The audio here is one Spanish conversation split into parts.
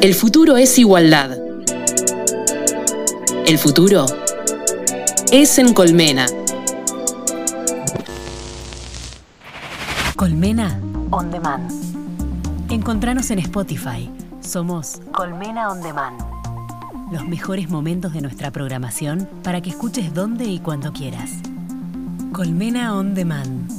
El futuro es igualdad. El futuro es en Colmena. Colmena On Demand. Encontranos en Spotify. Somos Colmena On Demand. Los mejores momentos de nuestra programación para que escuches donde y cuando quieras. Colmena On Demand.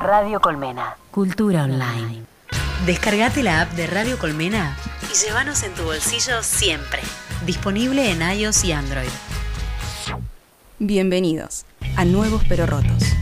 Radio Colmena. Cultura online. Descargate la app de Radio Colmena y llévanos en tu bolsillo siempre. Disponible en iOS y Android. Bienvenidos a Nuevos pero Rotos.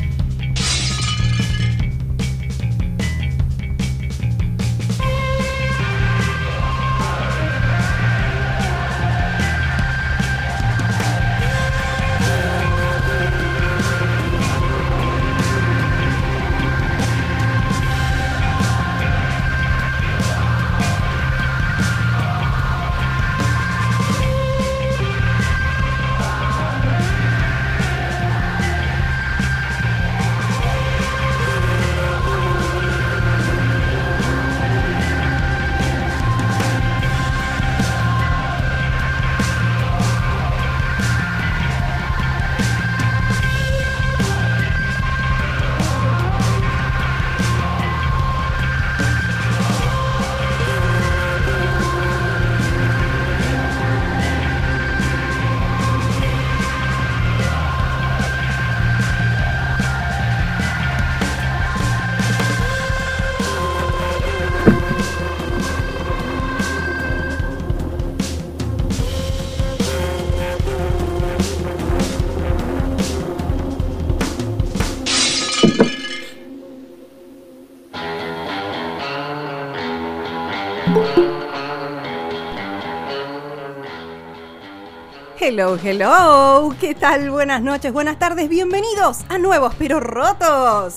Hello, hello. ¿Qué tal? Buenas noches, buenas tardes. Bienvenidos a Nuevos pero Rotos.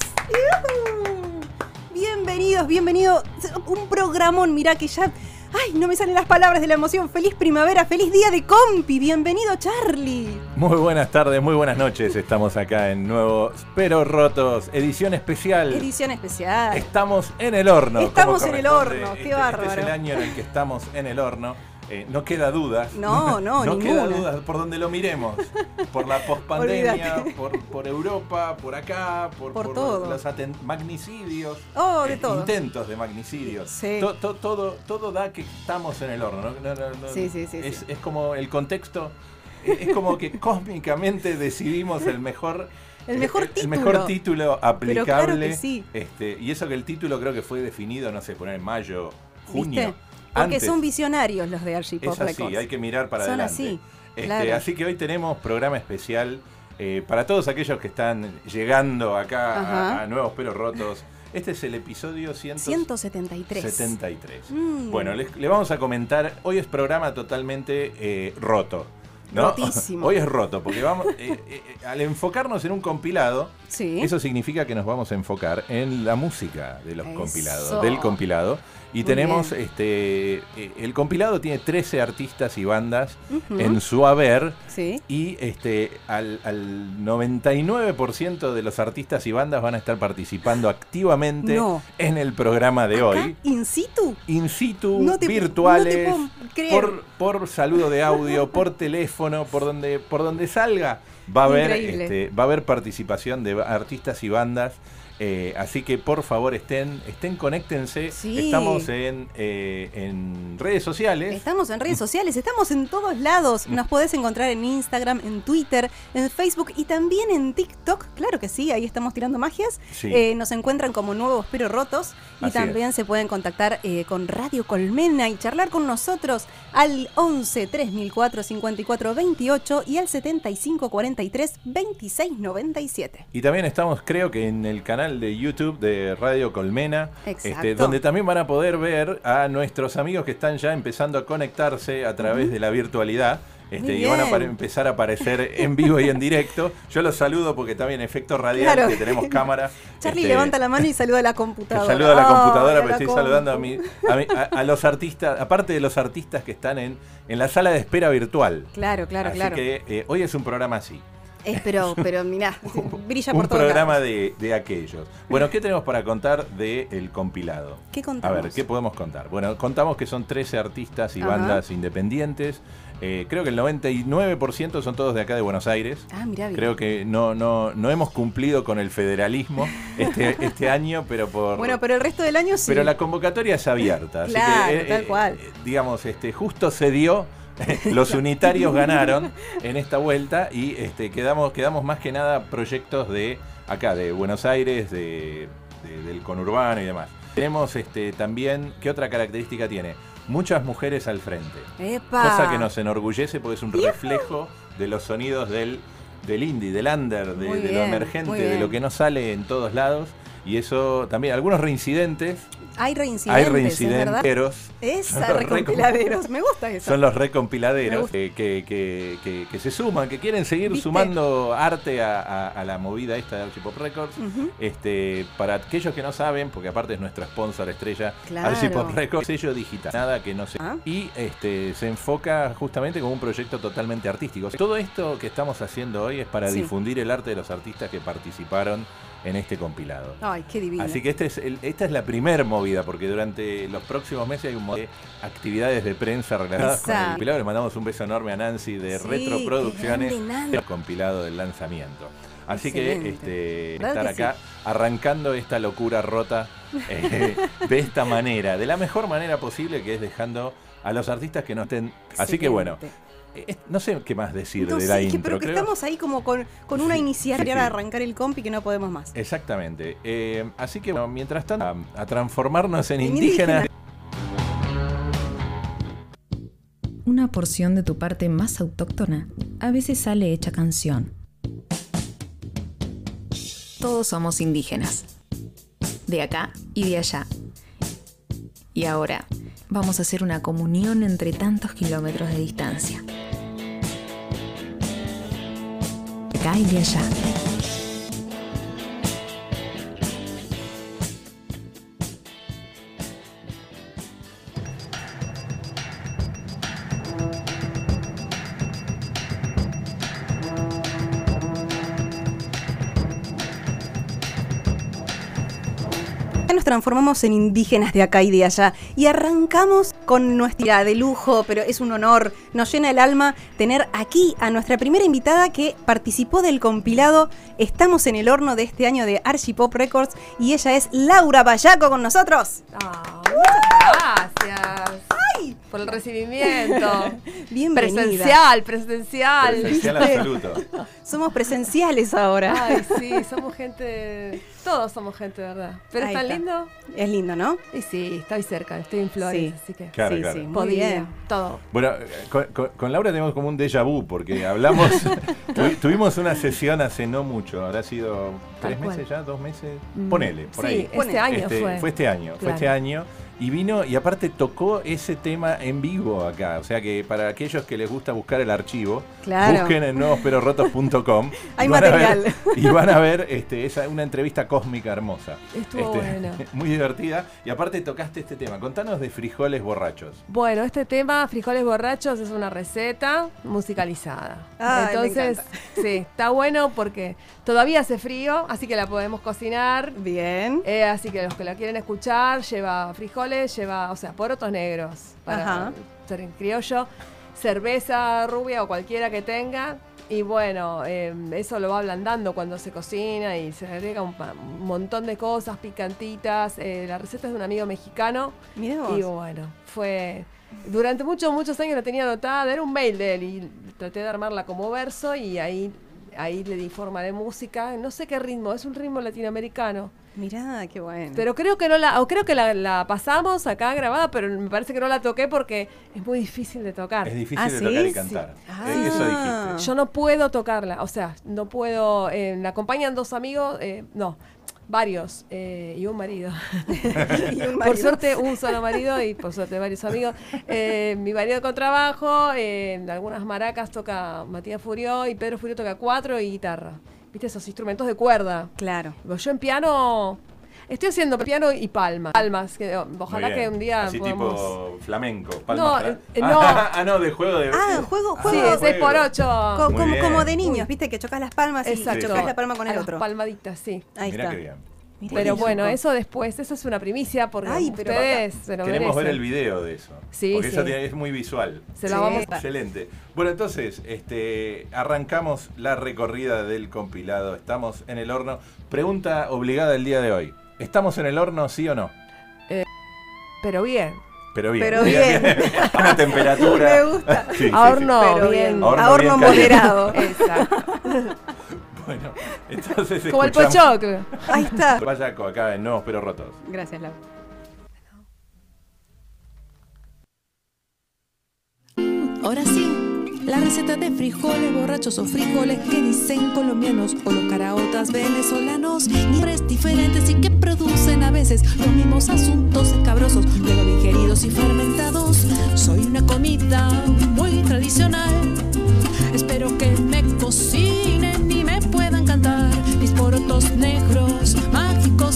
Bienvenidos, bienvenido. Un programón, mirá que ya... Ay, no me salen las palabras de la emoción. Feliz primavera, feliz día de compi. Bienvenido, Charlie. Muy buenas tardes, muy buenas noches. Estamos acá en Nuevos pero Rotos, edición especial. Edición especial. Estamos en el horno. Estamos en el horno, qué Este- Este bárbaro. es el año en el que estamos en el horno. Eh, no queda dudas. No, no, No queda ninguna. dudas por donde lo miremos. Por la pospandemia, por, por Europa, por acá, por, Por todo. los magnicidios. Oh, de eh, todo. Intentos de magnicidios. Sí. To- to- todo, todo da que estamos en el horno. ¿no? Sí, sí, sí, Es, sí. es como el contexto. Es como que cósmicamente decidimos el mejor El mejor el título. mejor título aplicable. claro que sí. este, y eso que el título creo que fue definido, no sé, poner en mayo, junio. ¿Viste? Porque Antes. son visionarios los de Archie Pop Es así, Records. hay que mirar para Son adelante. así, Este, claro. Así que hoy tenemos programa especial eh, para todos aquellos que están llegando acá a, Nuevos Pelos Rotos. Este es el episodio 173. 173. Mm. Bueno, les- le vamos a comentar, hoy es programa totalmente eh, roto. ¿no? Rotísimo. Hoy es roto, porque vamos, eh, eh, eh, al enfocarnos en un compilado, Sí. eso significa que nos vamos a enfocar en la música de los Eso. compilados, del compilado. Y Muy tenemos, bien. este, eh, el compilado tiene 13 artistas y bandas en su haber. Sí. Y este, al, al 99% de los artistas y bandas van a estar participando activamente No. en el programa de Acá, hoy. in situ. In situ, No te- virtuales, no te por, por saludo de audio, por teléfono, por donde, por donde salga. va a haber, este, va a haber participación de artistas y bandas eh, así que por favor estén, estén, conéctense. Estamos en, eh, en, redes sociales. Estamos en redes sociales, estamos en todos lados. Nos podés encontrar en Instagram, en Twitter, en Facebook y también en TikTok. Claro que sí, ahí estamos tirando magias. Eh, nos encuentran como nuevos pero rotos. Y también se pueden contactar con Radio Colmena y charlar con nosotros al 11 3004 54 28 y al 75 43 26 97. Y también estamos, creo que en el canal de YouTube de Radio Colmena, este, donde también van a poder ver a nuestros amigos que están ya empezando a conectarse a través de la virtualidad. Este, y van a empezar a aparecer en vivo y en directo. Yo los saludo porque también efecto radial, que tenemos cámara. Charlie este, levanta la mano y saluda a la computadora. Saluda a la computadora, pero estoy saludando a, mí, a, los artistas, aparte de los artistas que están en, en la sala de espera virtual. Claro, claro, claro. Así que eh, hoy es un programa así. Es, pero, pero mirá, brilla por Un programa de, de, aquellos. Bueno, ¿qué tenemos para contar del compilado? ¿Qué contamos? A ver, ¿qué podemos contar? Bueno, contamos que son 13 artistas y bandas independientes. Eh, creo que el 99% son todos de acá de Buenos Aires. Ah, mirá, Creo que no, no, no hemos cumplido con el federalismo este, este año, pero por. Bueno, pero el resto del año sí. Pero la convocatoria es abierta. claro, así que, tal eh, cual. Eh, digamos, este, justo se dio los unitarios ganaron en esta vuelta y este, quedamos, quedamos más que nada proyectos de acá, de Buenos Aires, de, del conurbano y demás. Tenemos este, también, ¿qué otra característica tiene? Muchas mujeres al frente. Cosa que nos enorgullece porque es un reflejo de los sonidos del, del indie, del under, de, lo emergente, de lo que no sale en todos lados. Y eso también, algunos reincidentes hay reincidentes. Hay reincidenteros. Esa, recompiladeros. Me gusta eso. Son los recompiladeros que, que, se suman, que quieren seguir sumando arte a, la movida esta de Archipop Records. este, para aquellos que no saben, porque aparte es nuestro sponsor estrella, claro. Archipop Records, sello digital, nada que no se. Ah. Y este, se enfoca justamente como un proyecto totalmente artístico. Todo esto que estamos haciendo hoy es para difundir el arte de los artistas que participaron en este compilado. Ay, qué divino. Así que este es esta es la primer movida, porque durante los próximos meses hay un montón de actividades de prensa relacionadas con el compilado. Le mandamos un beso enorme a Nancy de Retroproducciones, el compilado del lanzamiento. Así que este, estar acá arrancando esta locura rota eh, de esta manera, de la mejor manera posible, que es dejando a los artistas que no estén. Así que bueno, no sé qué más decir de la intro. Pero que estamos ahí como con, una iniciativa para arrancar el compi que no podemos más. Exactamente. Eh, así que, bueno, mientras tanto, a, transformarnos en, indígenas. Una porción de tu parte más autóctona a veces sale hecha canción. Todos somos indígenas. De acá y de allá. Y ahora vamos a hacer una comunión entre tantos kilómetros de distancia. Acá y allá. Transformamos en indígenas de acá y de allá y arrancamos con nuestra de lujo, pero es un honor, nos llena el alma tener aquí a nuestra primera invitada que participó del compilado Estamos en el horno de este año de Archipop Records y ella es Laura Bayaco con nosotros. Muchas gracias. Por el recibimiento. Bienvenida. Presencial, presencial. Presencial absoluto. Somos presenciales ahora. Ay, sí, somos gente. Todos somos gente, ¿verdad? Pero es tan lindo. Es lindo, ¿no? Y sí, estoy cerca, estoy en Flores, así que. Claro, sí, claro. sí, podía. Todo. Bueno, con, Laura tenemos como un déjà vu, porque hablamos. tuvimos una sesión hace no mucho, habrá sido tres meses ya, dos meses. Mm. Ponele, por sí, ahí. Este año este, fue. Fue este año, fue este año. Y vino y aparte tocó ese tema en vivo acá. O sea que para aquellos que les gusta buscar el archivo, busquen en nuevosperorrotos.com. Hay y material. y van a ver este, esa, una entrevista cósmica hermosa. Estuvo este, Muy divertida. Y aparte tocaste este tema. Contanos de frijoles borrachos. Bueno, este tema, frijoles borrachos, es una receta musicalizada. Entonces, sí, está bueno porque todavía hace frío, así que la podemos cocinar. Bien. Eh, así que los que la quieren escuchar, lleva frijoles lleva, o sea, porotos negros para ser en criollo, cerveza rubia o cualquiera que tenga, Y bueno, em, eso lo va ablandando cuando se cocina y se agrega un, montón de cosas picantitas. Eh, la receta es de un amigo mexicano. Y bueno, fue. Durante muchos, muchos años la tenía anotada, era un mail de él y traté de armarla como verso y ahí, ahí le di forma de música. No sé qué ritmo, es un ritmo latinoamericano. Mirá, qué bueno. Pero creo que no la, o creo que la, pasamos acá grabada, pero me parece que no la toqué porque es muy difícil de tocar. Es difícil ah, de tocar y cantar. Eh, eso dijiste. Yo no puedo tocarla, o sea, no puedo. Eh, me acompañan dos amigos, eh, no, varios y, un marido. Por suerte, un solo marido y por suerte varios amigos. mi marido con trabajo, en algunas maracas toca Matías Furió y Pedro Furió toca cuatro y guitarra. ¿Viste esos instrumentos de cuerda? Claro. Yo en piano Estoy haciendo piano y palmas. Palmas, que ojalá que un día Así tipo flamenco, palmas. No, eh, no. ah, no, de juego de Ah, juego, juego. Sí, 6 por 8 como, como, de niños, ¿viste? Que chocas las palmas Exacto. y chocas la palma con el otro. Palmaditas, sí. Ahí Mirá está. Qué bien. Pero bueno, eso después, eso es una primicia porque Ay, ustedes se lo Queremos ver el video de eso. Sí, porque eso es muy visual. Se lo vamos a... Excelente. Bueno, entonces, este, arrancamos la recorrida del compilado. Estamos en el horno. Pregunta obligada el día de hoy. ¿Estamos en el horno, sí o no? Eh, pero bien. Pero bien. Pero bien. Una temperatura. Me gusta. a horno bien. A horno moderado. Exacto. Bueno, entonces. Como el pochoclo. Ahí está. Vaya acá en Nuevos Pero Rotos. Gracias, Lau. Ahora sí, la receta de frijoles borrachos o frijoles que dicen colombianos o los caraotas venezolanos, nombres diferentes y que producen a veces los mismos asuntos escabrosos, luego digeridos y fermentados. Soy una comida muy tradicional. Espero que me cocinen mis porotos negros, mágicos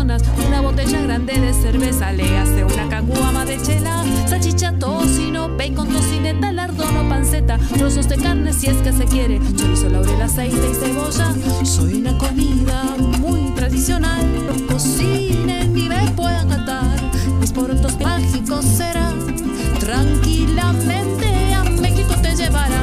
una botella grande de cerveza, le hace una caguama de chela, salchicha, tocino, bacon, tocineta, lardón panceta, trozos de carne si es que se quiere, chorizo, laurel, aceite y cebolla. Soy una comida muy tradicional, cocinen y me puedan cantar porotos mágicos será. Tranquilamente a México te llevará.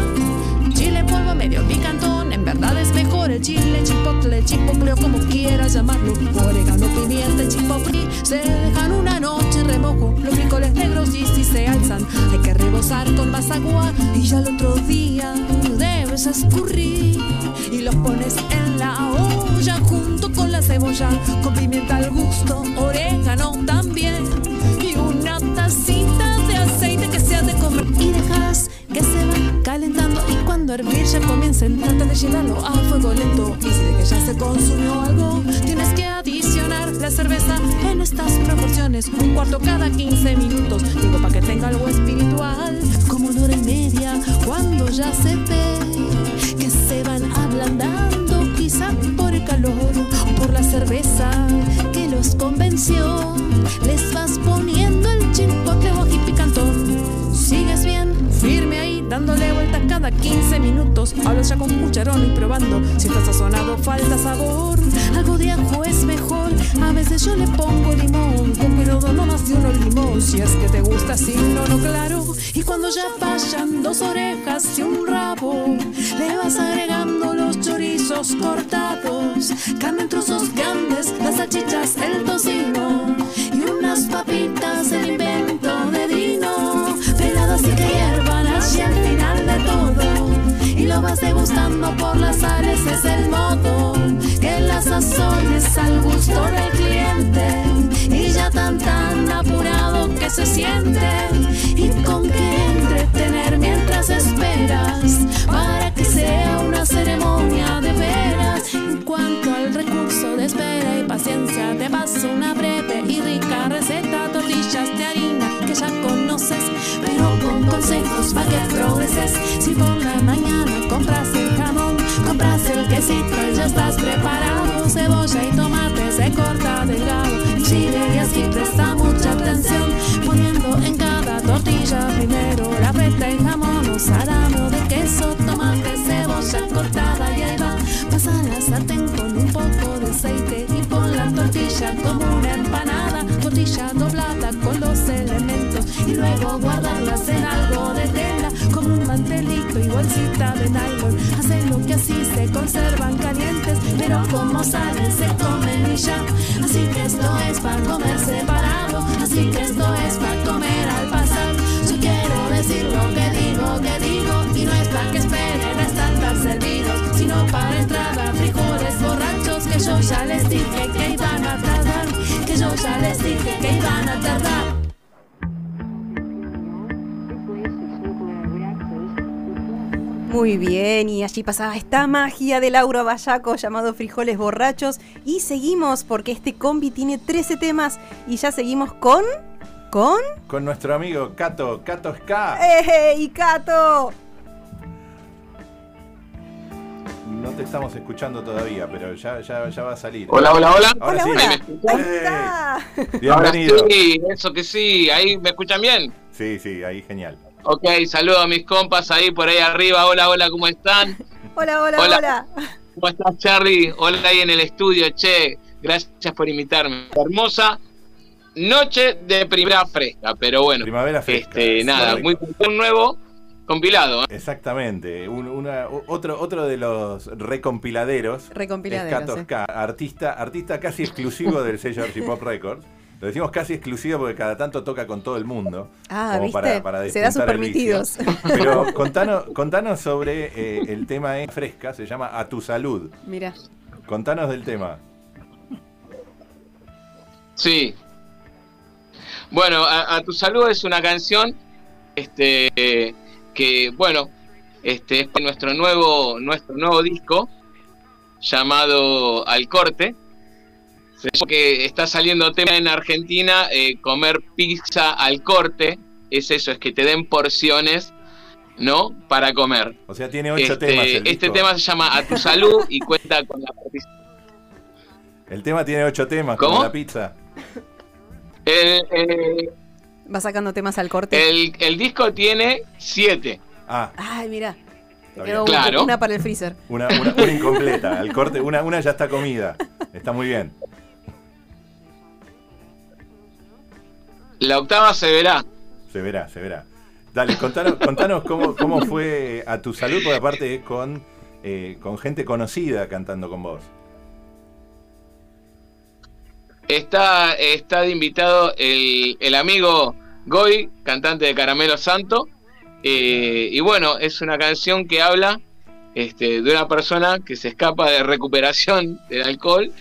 Chile polvo medio picantón, en verdad es mejor el chile, chipotle, chipotle o como quieras llamarlo. Orégano, pimienta, chipotle, se dejan una noche remojo. Los frijoles negros y si se alzan, hay que rebosar con más agua y ya el otro día debes escurrir y los pones en la olla junto con la cebolla, con pimienta al gusto, orégano también tacita de aceite que se ha de comer y dejas que se va calentando y cuando hervir ya comiencen trata de llevarlo a fuego lento. Y si de que ya se consumió algo tienes que adicionar la cerveza en estas proporciones. Un cuarto cada 15 minutos. Digo para que tenga algo espiritual como una hora y media cuando ya se ve que se van ablandando quizá por el calor por la cerveza que los convenció. Les vas poniendo dándole vueltas cada 15 minutos. Hablas ya con cucharón y probando. Si está sazonado, falta sabor. Algo de ajo es mejor. A veces yo le pongo limón. Con cuidado, no más de uno limón. Si es que te gusta así, no, no, claro. Y cuando ya vayan dos orejas y un rabo, le vas agregando los chorizos cortados. Carne en trozos grandes, las salchichas, el tocino unas papitas, el invento de Y lo vas degustando por las sales, es el modo que las sazones al gusto del cliente. Y ya tan tan apurado que se siente, y con qué entretener mientras esperas, para que sea una ceremonia de veras. En cuanto al recurso de espera y paciencia, te paso una breve preparado, cebolla y tomate se corta delgado, chile y así presta mucha atención, poniendo en cada tortilla primero la feta y jamón, o salado de queso, tomate, cebolla cortada y ahí va, pasa la sartén con un poco de aceite y pon la tortilla como una empanada, tortilla doblada con los elementos y luego guardarlas en algo de tela, como un mantelito y bolsita de nylon, hacen lo que así se conservan calientes como salen se comen y ya. Así que esto es para comer separado, así que esto es para comer al pasar. Yo quiero decir lo que digo, que digo, y no es para que esperen a estar servidos, sino para entrada frijoles borrachos que yo ya les dije que iban a tardar, que yo ya les dije que iban a tardar. Muy bien, y allí pasaba esta magia de Laura Bayaco llamado Frijoles Borrachos. Y seguimos porque este combi tiene 13 temas y ya seguimos con... ¿Con? Con nuestro amigo Cato, Cato Ska. ¡Ey, Cato! No te estamos escuchando todavía, pero ya, ya, ya va a salir. Hola, hola, hola. Ahora sí. Ahí está. Bienvenido. Ahora sí, eso que sí. ¿Ahí me escuchan bien? Sí, sí, ahí genial. Ok, saludo a mis compas ahí por ahí arriba. Hola, hola, ¿cómo están? Hola, hola, hola. ¿Cómo estás, Charlie? Hola ahí en el estudio, che. Gracias por invitarme. Hermosa noche de primavera fresca, pero bueno. Primavera fresca. Este, nada, muy un nuevo compilado. ¿eh? Exactamente. una, otro, otro de los recompiladeros. Recompiladeros. Es artista, artista casi exclusivo del sello Archipop Records. Lo decimos casi exclusivo porque cada tanto toca con todo el mundo. Ah, ¿viste? Se da sus permitidos. Pero contanos, contanos sobre eh, el tema de Fresca, se llama A tu salud. Mira. Contanos del tema. Sí. Bueno, a, tu salud es una canción este, que, bueno, este es nuestro nuevo, nuestro nuevo disco llamado Al Corte que está saliendo tema en Argentina, eh, comer pizza al corte, es eso, es que te den porciones, ¿no? Para comer. O sea, tiene ocho este, temas. este tema se llama A tu salud y cuenta con la El tema tiene ocho temas, como la pizza. Va sacando temas al corte. El, disco tiene siete. Ah. Ay, mira. claro. Una para el freezer. Una, una, incompleta. Al corte, una, una ya está comida. Está muy bien. La octava se verá. Se verá, se verá. Dale, contanos, contanos cómo, cómo, fue a tu salud, porque aparte con, eh, con gente conocida cantando con vos. Está, está de invitado el, el amigo Goy, cantante de Caramelo Santo. Eh, y bueno, es una canción que habla este, de una persona que se escapa de recuperación del alcohol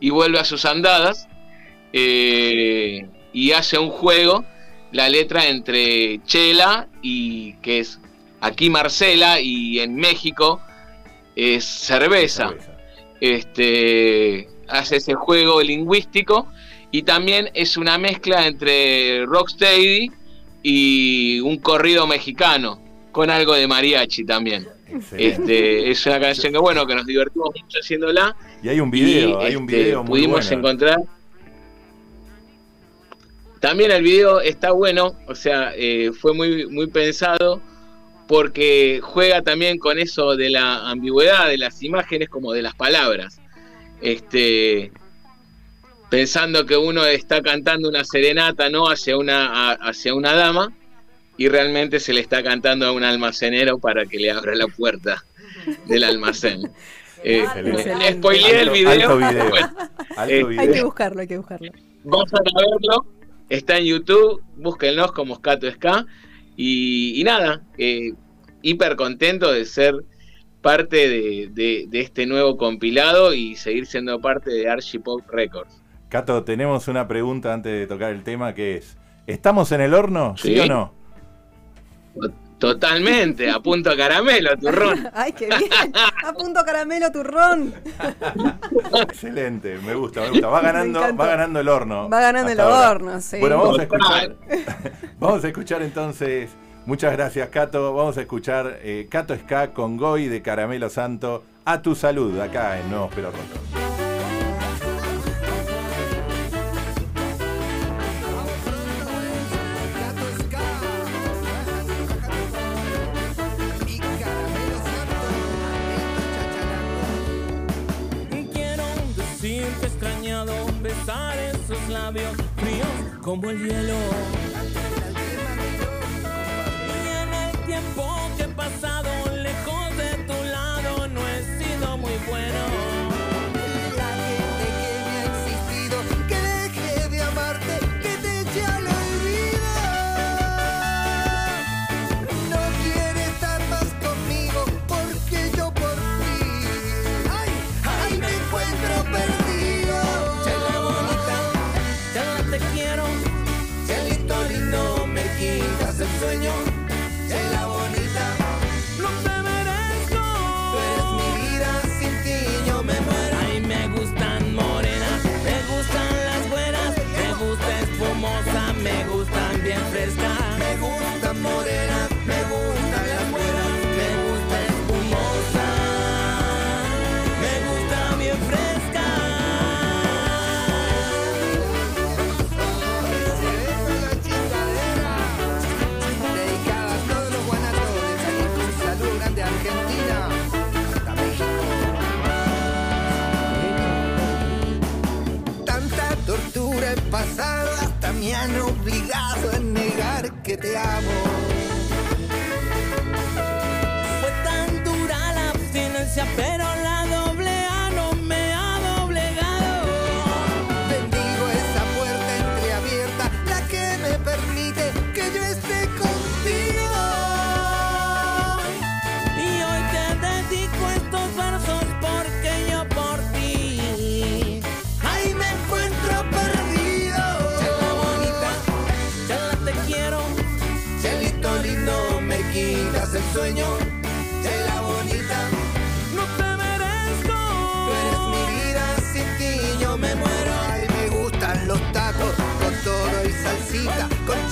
y vuelve a sus andadas. Eh, y hace un juego la letra entre Chela y que es aquí Marcela y en México es cerveza. Este hace ese juego lingüístico y también es una mezcla entre rocksteady y un corrido mexicano con algo de mariachi también. Este, es una canción que bueno que nos divertimos mucho haciéndola. Y hay un video, hay un este, video muy pudimos encontrar también el video está bueno, o sea, eh, fue muy, muy pensado porque juega también con eso de la ambigüedad de las imágenes como de las palabras. Este, pensando que uno está cantando una serenata no hacia una hacia una dama y realmente se le está cantando a un almacenero para que le abra la puerta del almacén. Eh, spoileé el video. Hay que buscarlo, hay que buscarlo. Vamos a verlo Está en YouTube, búsquenlos como Scato Ska. Y, nada, eh, hiper contento de ser parte de, este nuevo compilado y seguir siendo parte de Archipop Records. Cato, tenemos una pregunta antes de tocar el tema que es, ¿estamos en el horno? ¿Sí, o no? Totalmente, a punto caramelo, turrón. Ay, qué bien. A punto caramelo, turrón. Excelente, me gusta, me gusta. Va ganando, va ganando el horno. Va ganando el horno, sí. Bueno, vamos a escuchar. vamos a escuchar entonces. Muchas gracias, Cato. Vamos a escuchar eh, Cato Ska con Goy de Caramelo Santo. A tu salud, acá en Nuevos Pero Rotos. Fríos como el hielo. Y en el tiempo que he pasado obligado a negar que te amo. Fue tan dura la abstinencia, pero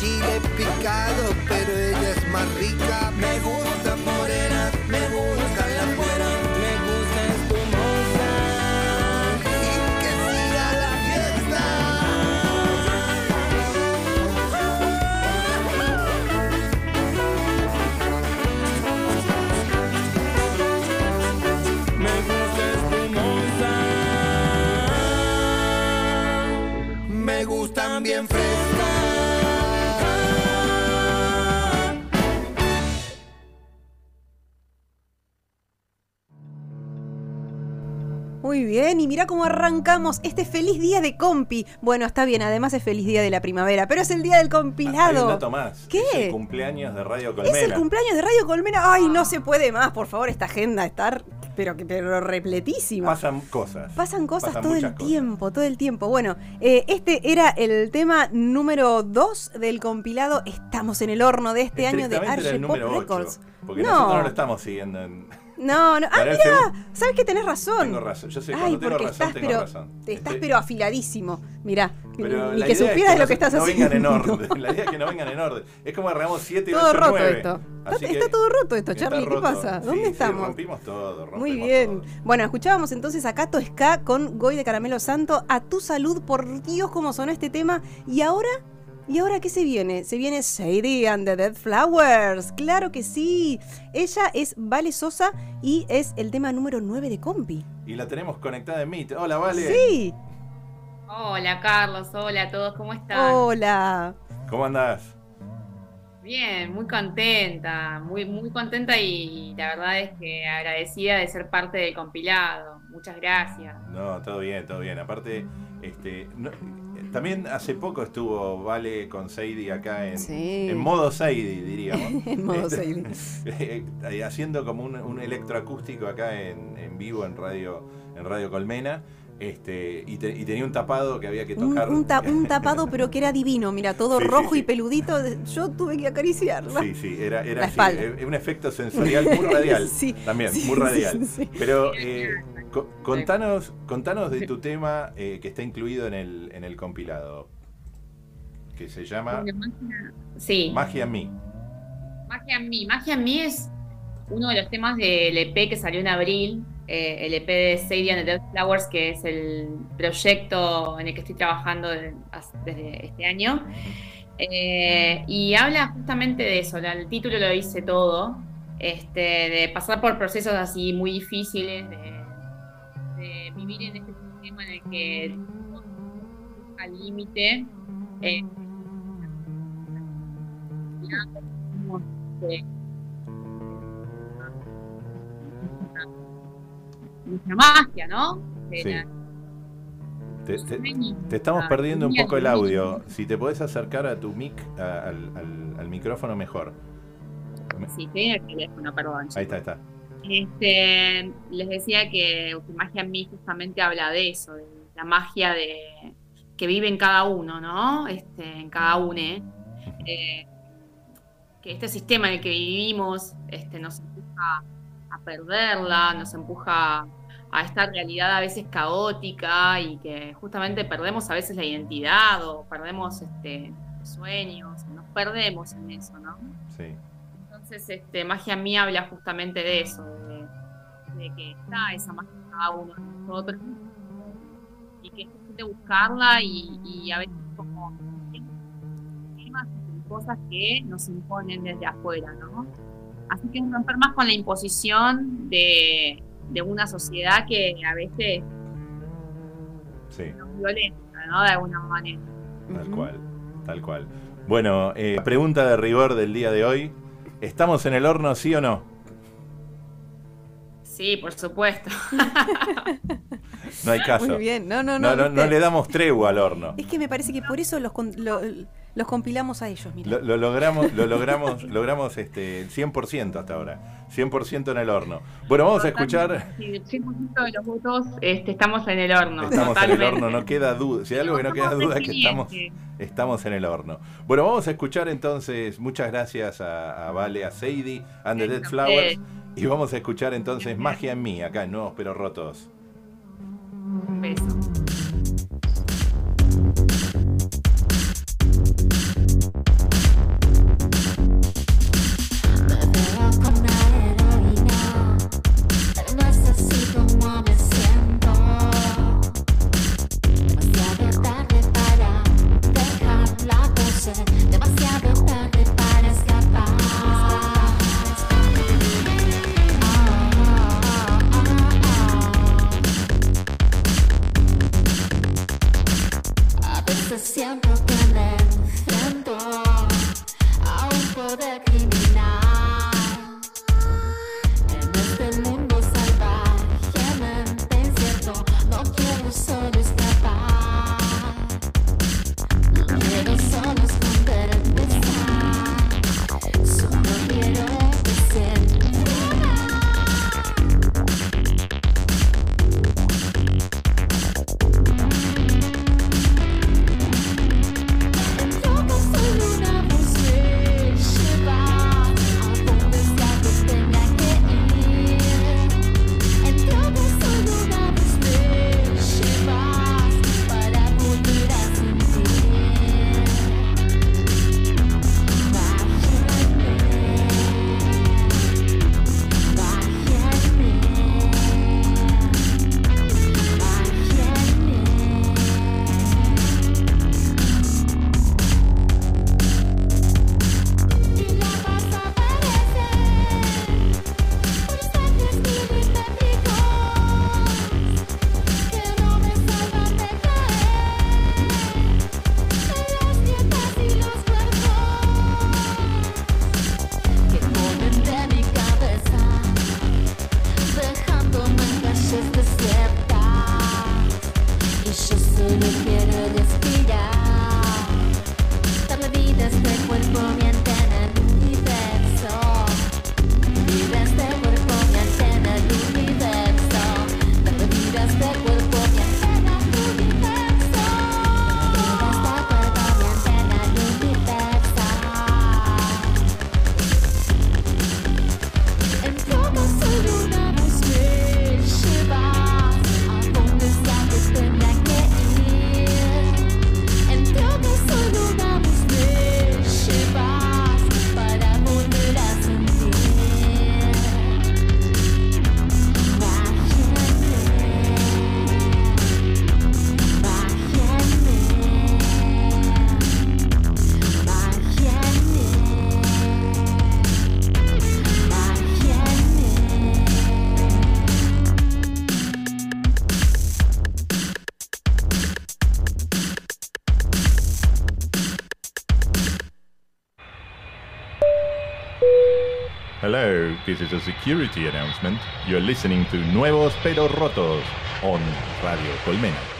chile picado, pero es Muy bien, y mira cómo arrancamos este feliz día de compi. Bueno, está bien, además es feliz día de la primavera, pero es el día del compilado. un dato más. ¿Qué? Es el cumpleaños de Radio Colmena. Es el cumpleaños de Radio Colmena. Ay, no se puede más, por favor, esta agenda está pero que pero repletísima. Pasan cosas. Pasan cosas Pasan todo el cosas. tiempo, todo el tiempo. Bueno, eh, este era el tema número 2 del compilado Estamos en el horno de este año de Archie Pop número 8, Records. Porque No. nosotros no lo estamos siguiendo en. No, no. Ah, mira, sabes que tenés razón. Tengo razón. Yo sé, Ay, cuando tengo razón, estás, tengo pero, razón. te estás Estoy- pero afiladísimo. Mirá, Pero ni que es supieras de no lo que estás no haciendo. vengan en orden. La idea es que no vengan en orden. Es como agarramos 7 y Todo 8 roto 9. esto. Así Está, que está todo roto esto, Charlie. ¿Qué pasa? Sí, ¿Dónde sí, estamos? rompimos todo. rompemos Muy bien. todo. Bueno, escuchábamos entonces a Cato Ska con Goy de Caramelo Santo. A tu salud, por Dios, cómo sonó este tema. Y ahora, ¿y ahora qué se viene? Se viene Sadie and the Dead Flowers. Claro que sí. Ella es Vale Sosa y es el tema número 9 de Compi. Y la tenemos conectada en Meet. Hola, Vale. Sí. Hola Carlos, hola a todos, ¿cómo están? Hola. ¿Cómo andás? Bien, muy contenta, muy, muy contenta y la verdad es que agradecida de ser parte del compilado. Muchas gracias. No, todo bien, todo bien. Aparte, este, no- también hace poco estuvo Vale con Sadie acá en, Sí. en modo Sadie, diríamos. En modo Este, Sadie. eh, haciendo como un, un electroacústico acá en, en vivo en Radio, en Radio Colmena. Este, y, te- y tenía un tapado que había que tocar. un ta- un tapado, pero que era divino. Mira, todo Sí, rojo sí. y peludito. Yo tuve que acariciarla. Sí, sí, era, era así, eh, un efecto sensorial muy radial. Sí, también, sí, muy sí, radial. sí, sí. Pero eh, co- contanos, contanos de tu tema eh, que está incluido en el, en el compilado. Que se llama Sí, Magia en mí. Magia en mí. Magia en mí es uno de los temas del EP que salió en abril, eh, el EP de Sadie and the Dead Flowers, que es el proyecto en el que estoy trabajando de- desde este año. Eh, y habla justamente de eso, el título lo dice todo, este, de pasar por procesos así muy difíciles, de, vivir en este sistema en el que al límite. eh, nuestra magia, ¿no? Sí. Te, estamos perdiendo un poco el audio. Si te podés acercar a tu mic, a- al, al- al micrófono mejor. Sí, en el teléfono, perdón. Ahí está, está. Este, les decía que, que Magia en mí justamente habla de eso, de la magia de, que vive en cada uno, ¿no? Este, en cada une. Eh, que este sistema en el que vivimos este, nos empuja a perderla, nos empuja a esta realidad a veces caótica y que justamente perdemos a veces la identidad o perdemos este, sueños, nos perdemos en eso, ¿no? Sí. Entonces, este, Magia en mí habla justamente de eso, de, de que está esa magia en cada uno de nosotros y que es de buscarla y, y a veces como temas y cosas que nos imponen desde afuera, ¿no? Así que es romper más con la imposición de, de una sociedad que a veces Sí, nos violenta, ¿no? De alguna manera. tal cual. Tal cual. Bueno, eh, pregunta de rigor del día de hoy. ¿Estamos en el horno, sí o no? Sí, por supuesto. no hay caso. Muy bien, no, no, no. No, no, le damos tregua al horno. Es que me parece que por eso los, los compilamos a ellos, mira. Lo, logramos, lo logramos, logramos este, 100% hasta ahora. 100% en el horno. Bueno, vamos a escuchar. Sí, 100% de los votos este, estamos en el horno. Estamos en el horno, no queda duda. Si hay algo que no queda duda es que estamos, estamos en el horno. Bueno, vamos a escuchar entonces. Muchas gracias a, Vale, a Sadie, and the Dead Flowers. Y vamos a escuchar entonces Magia en mí, acá en Nuevos Pero Rotos. This is a security announcement. You're listening to Nuevos Pero Rotos on Radio Colmena.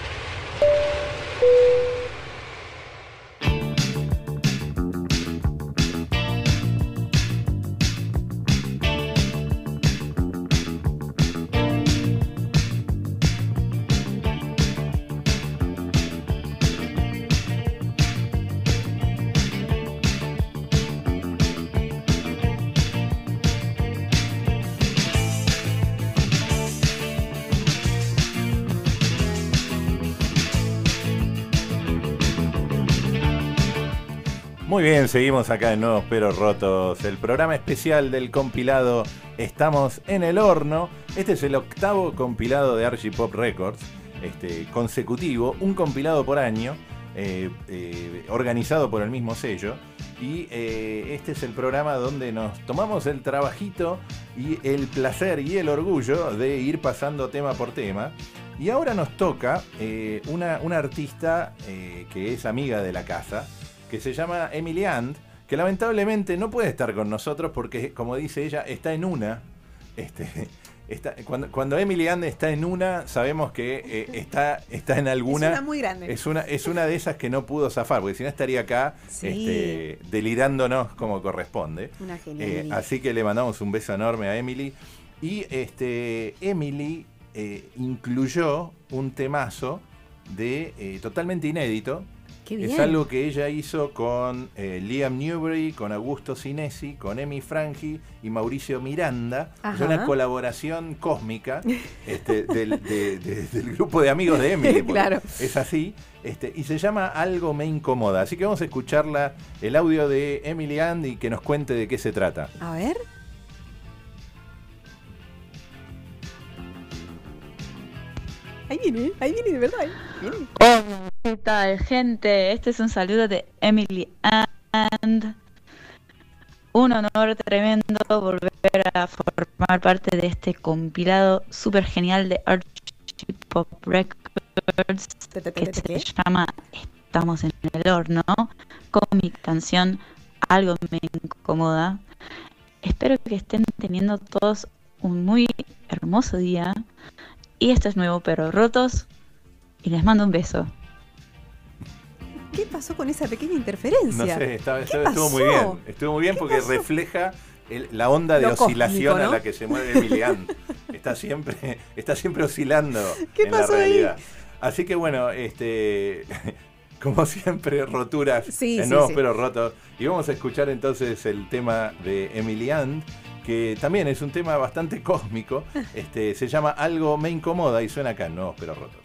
Muy bien, seguimos acá en Nuevos Pero Rotos, el programa especial del compilado Estamos en el Horno. Este es el octavo compilado de Archie Pop Records, este, consecutivo, un compilado por año, eh, eh, organizado por el mismo sello. Y eh, este es el programa donde nos tomamos el trabajito y el placer y el orgullo de ir pasando tema por tema. Y ahora nos toca una, una, artista que es amiga de la casa, que se llama Emily And, que lamentablemente no puede estar con nosotros porque, como dice ella, está en una. Este, está, cuando, cuando Emily And está en una, sabemos que eh, está, está en alguna. Es una muy grande. Es una, es una de esas que no pudo zafar, porque si no estaría acá Sí. este, delirándonos como corresponde. Una Eh, genialidad. así que le mandamos un beso enorme a Emily. Y este Emily eh, incluyó un temazo de totalmente inédito. Es algo que ella hizo con eh, Liam Newbury, con Augusto Sinesi, con Emi Frangi y Mauricio Miranda. Es una colaboración cósmica este, del, de- de- del grupo de amigos de Emily. Claro. Es así. Este, y se llama Algo me incomoda. Así que vamos a escucharla, el audio de Emily And y que nos cuente de qué se trata. A ver. Ahí viene, ahí viene de verdad. ahí viene. Hola, ¿qué tal, gente? Este es un saludo de Emily And. Un honor tremendo volver a formar parte de este compilado súper genial de Archipop Records que se llama Estamos en el horno con mi canción Algo me incomoda. Espero que estén teniendo todos un muy hermoso día. Y esto es nuevo pero rotos. Y les mando un beso. ¿Qué pasó con esa pequeña interferencia? No sé, estaba- ¿Qué estaba- estuvo muy bien. Estuvo muy bien porque refleja el- la onda de Lo cósmico, oscilación a la que se mueve Emily And. Está siempre, está siempre oscilando ¿Qué en pasó la ahí? realidad. Así que bueno, este como siempre, roturas Sí, en sí, nuevos sí. pero rotos. Y vamos a escuchar entonces el tema de Emily And, que también es un tema bastante cósmico. Este, se llama Algo me incomoda y suena acá nuevos pero rotos.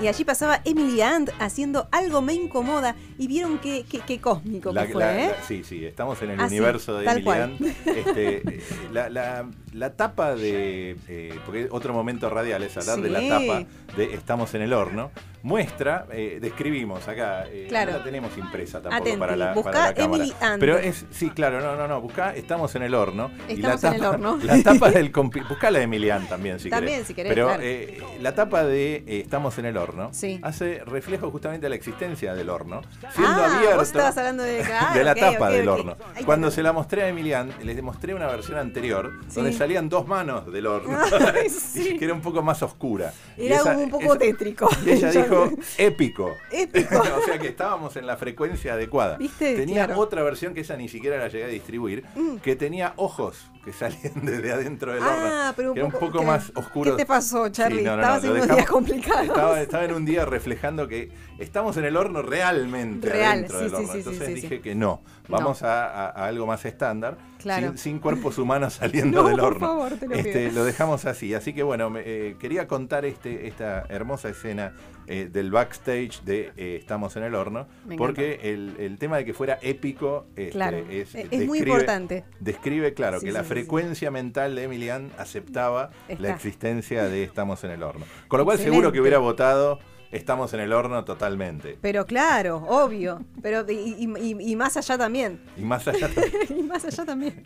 Y allí pasaba Emily And haciendo algo me incomoda y vieron qué, qué, qué cósmico La- que fue, la- ¿eh? la- sí, sí, estamos en el Ah, sí, universo de Emily. Ann. Este, eh, la, la- la tapa de. eh, porque otro momento radial es hablar de la tapa de Estamos en el horno. Muestra, eh, describimos acá, eh, Claro. no la tenemos impresa tampoco Atenti, para la, buscá para la cámara. And. Pero es, sí, claro, no, no, no, buscá, estamos en el horno. y la Estamos en el tapa- horno. La tapa del buscá la de Emilian también si También, querés. si querés, Pero claro. eh, la tapa de eh, Estamos en el horno Sí. hace reflejo justamente a la existencia del horno, siendo ah, abierto vos estabas hablando de, de la tapa del horno. Cuando se la mostré a Emilian, les demostré una versión anterior Sí. donde salían dos manos del horno, Ay, sí. que era un poco más oscura. Era esa- un poco esa- tétrico. y ella Ya dijo, épico. Épico. o sea que estábamos en la frecuencia adecuada. ¿Viste? Tenía Claro. otra versión que esa ni siquiera la llegué a distribuir, Mm. que tenía ojos que salían desde adentro del Ah, horno. pero un que era un poco- poco ¿qué- más oscuro. qué te pasó, Charlie? Sí, no, no, Estabas no, en unos días complicados. Estaba, estaba en un día reflejando que estamos en el horno realmente Real, adentro sí, del sí, horno. sí, sí, Entonces dije que no, vamos a, a- a algo más estándar, Claro. sin, sin cuerpos humanos saliendo No, del por horno. favor, te lo Este, pido. lo dejamos así. Así que bueno, me- eh, quería contar este, esta hermosa escena eh, del backstage de eh, Estamos en el horno, porque el, el tema de que fuera épico este, Claro, es, es- es muy describe- importante. Describe, claro, Sí, que sí, la sí, frecuencia mental de Emilian aceptaba Está. la existencia de Estamos en el horno. Con lo cual seguro que hubiera votado Estamos en el horno totalmente. Pero claro, obvio. Pero y, y- más allá también. Y más allá, y más allá también.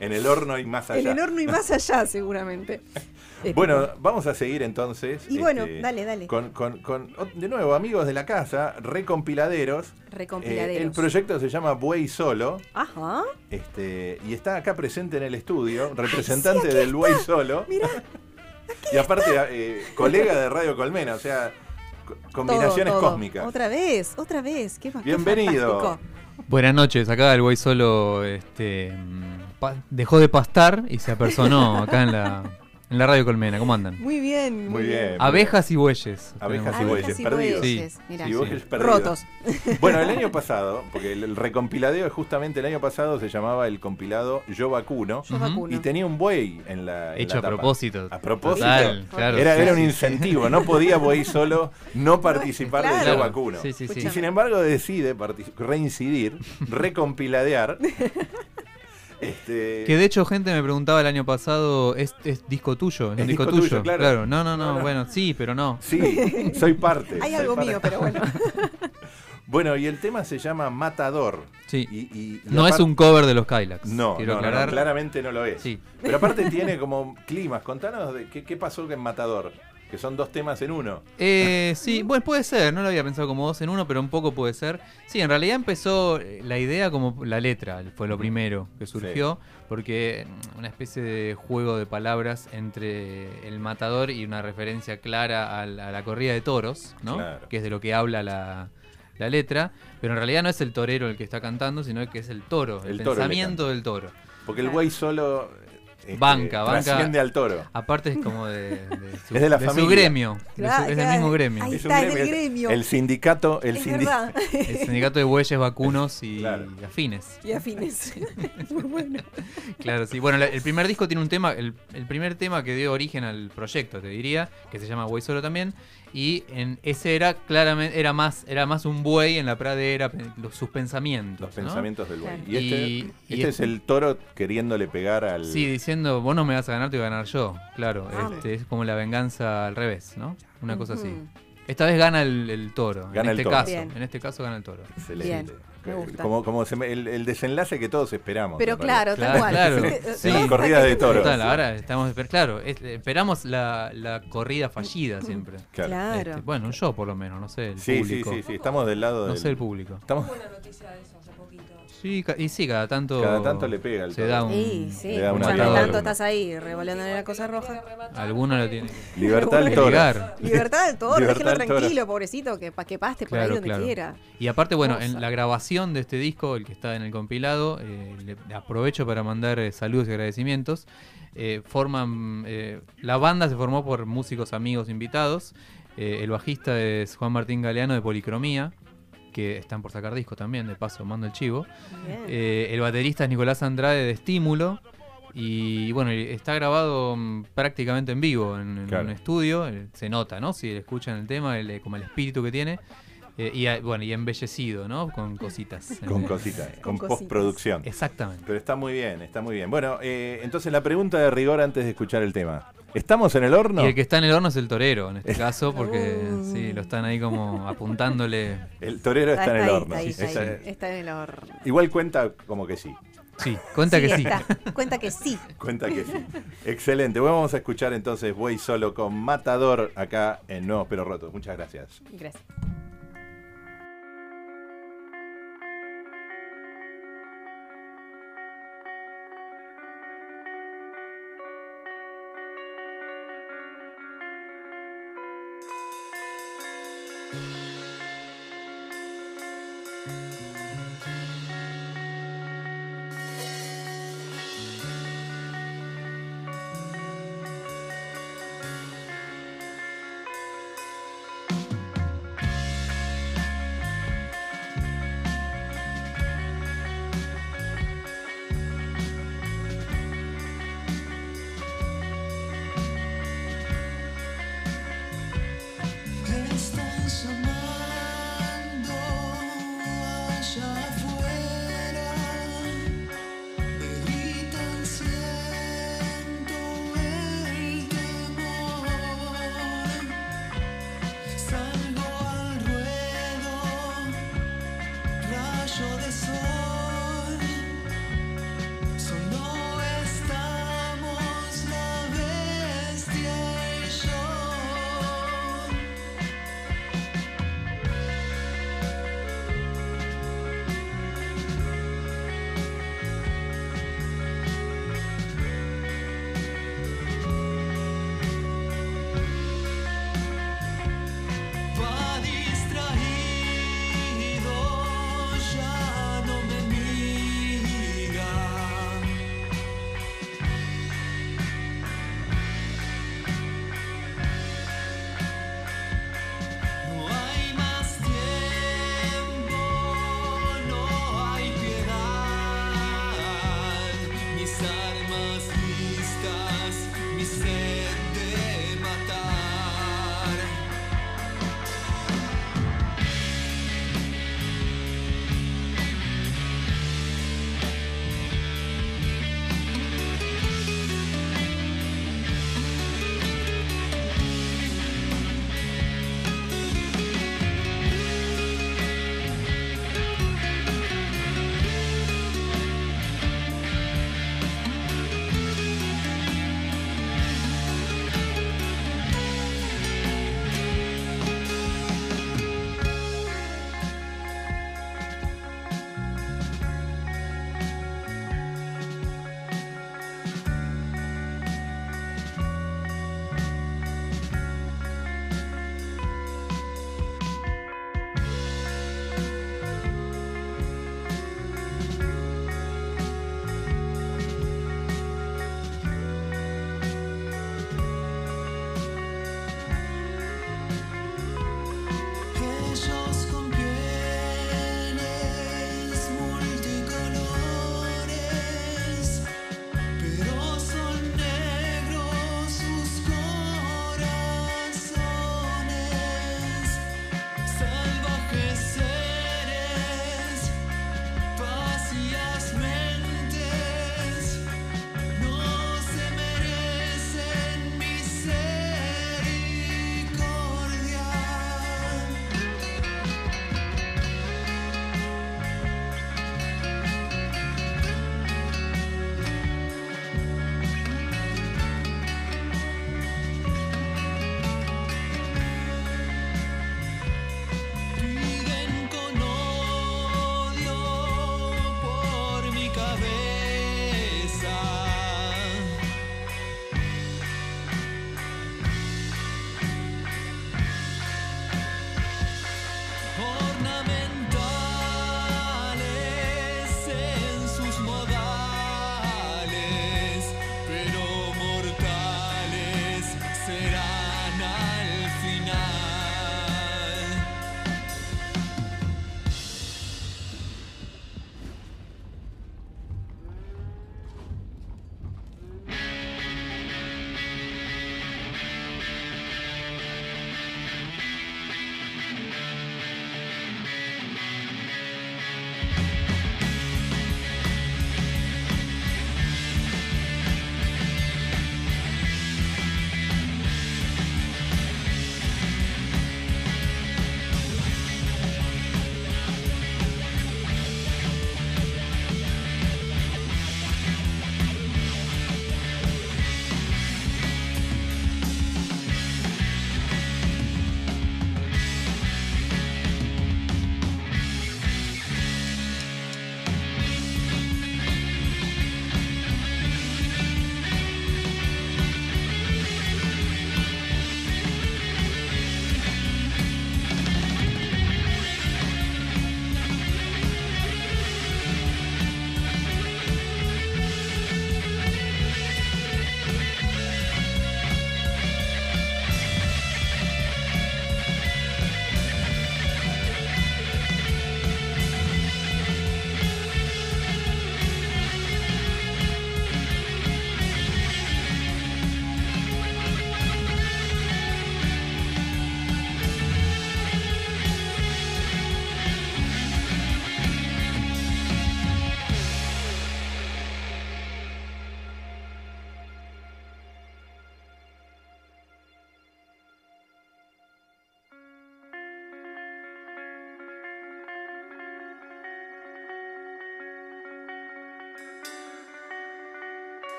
en el horno y más allá. En el horno y más allá, seguramente. Bueno, vamos a seguir entonces. este, Y bueno, dale, dale. Con, con- con- de nuevo, amigos de la casa, recompiladeros. Recompiladeros. Eh, el proyecto se llama Buey Solo. Ajá. Este, y está acá presente en el estudio, representante del Buey Solo. Y aparte, eh, colega de Radio Colmena, o sea, combinaciones Todo, todo. cósmicas. Otra vez, otra vez. Qué, qué Bienvenido. Buenas noches, acá el buey solo este, mm, dejó de pastar y se apersonó acá en la, en la radio Colmena. ¿Cómo andan? Muy bien. Muy bien. Abejas y bueyes. Abejas y bueyes, perdidos. bueyes, Sí, mirá. y bueyes Sí. perdidos. Rotos. Bueno, el año pasado, porque el, el recompiladeo es justamente el año pasado se llamaba el compilado Yo Vacuno. Yo vacuno. Y tenía un buey en la. en Hecho la a tapa. propósito. A propósito. Total, claro, era, sí, era un sí. incentivo, no podía buey solo no participar Claro. de Yo Vacuno. Sí, sí, sí. Y sin embargo decide reincidir, recompiladear. Este, Que de hecho gente me preguntaba el año pasado, ¿es, es disco tuyo? ¿Es, Es un disco, disco tuyo, tuyo? claro. No, no, no, No, no. bueno, sí, pero no. Sí, soy parte. Hay soy algo parte. mío, pero bueno. Bueno, y el tema se llama Matador. Sí. Y, y- y No es un cover de los Kylax. No, quiero no, no, claramente no lo es. Sí. Pero aparte tiene como climas. Contanos de qué, qué pasó en Matador. Que son dos temas en uno. Eh, sí, bueno, puede ser, no lo había pensado como dos en uno, pero un poco puede ser. Sí, en realidad empezó eh, la idea como la letra, fue lo primero que surgió, porque mm, una especie de juego de palabras entre el matador y una referencia clara a la, a la corrida de toros, ¿no? Claro. Que es de lo que habla la, la letra, pero en realidad no es el torero el que está cantando, sino que es el toro, el, El toro le pensamiento del toro. Porque el buey solo. Este, Banca, banca. Trasciende al toro. Aparte es como de, de su, Es de la su familia. gremio, de su- Claro, es del mismo gremio. Ahí Es un está, es del gremio. El sindicato. El es sindi- verdad. El sindicato de bueyes vacunos y Claro. afines. y afines. Muy bueno. Claro, sí. Bueno, la- el primer disco tiene un tema, el, el primer tema que dio origen al proyecto, te diría, que se llama Buey Solo también. Y en ese era claramente, era más, era más un buey en la pradera, los, sus pensamientos. Los ¿no? pensamientos del buey. Claro. Y este, Y- este y es este- el toro queriéndole pegar al. Sí, diciendo, vos no me vas a ganar, te voy a ganar yo. Claro, Ah. este, es como la venganza al revés, ¿no? Una cosa así. Esta vez gana el, el toro. Gana en el este toro. caso. Bien. En este caso gana el toro. Excelente. Bien, me gusta. Como, como se me- el, el desenlace que todos esperamos. Pero claro, tal cual. Claro, Eh, sí. eh, Corridas de toros. Total, ahora estamos, claro, es- esperamos la, la corrida fallida siempre. Claro. Claro. Este, bueno, yo por lo menos, no sé, el Sí, sí, público. sí, sí. Estamos del lado No del. sé el público. Estamos, una noticia de eso. Sí, ca- y sí, cada tanto. Cada tanto le pega el Se da un. Sí, sí. Le da una Mientras patada. tanto estás ahí revoleándole la cosa roja. Alguno lo tiene. Libertad al que toro. Libertad del toro, déjelo del toro. tranquilo, pobrecito, que, pa- que paste por ahí donde claro. quiera. Y aparte, bueno, en la grabación de este disco, el que está en el compilado, eh, le le aprovecho para mandar eh, saludos y agradecimientos. Eh, forman, eh, la banda se formó por músicos amigos invitados. Eh, el bajista es Juan Martín Galeano de Policromía, que están por sacar disco también, de paso mando el chivo. Eh, el baterista es Nicolás Andrade de Estímulo. Y bueno, está grabado mm, prácticamente en vivo en, en Claro. un estudio. eh, Se nota, ¿no? Si escuchan el tema, el, eh, como el espíritu que tiene. Eh, y ah, bueno, y embellecido, ¿no? Con cositas. Con Eh, cositas, con, cositas. postproducción. Exactamente. Pero está muy bien, está muy bien. Bueno, eh, entonces la pregunta de rigor antes de escuchar el tema. ¿Estamos en el horno? Y el que está en el horno es el torero, en este caso, porque sí, lo están ahí como apuntándole. El torero está, en el horno. Está, ahí, está, en el horno. Igual cuenta como que sí. Sí, cuenta que sí. Cuenta que sí. Cuenta que sí. Excelente. Bueno, vamos a escuchar entonces Voy Solo con Matador acá en Nuevos Pero Rotos. Muchas gracias. Gracias.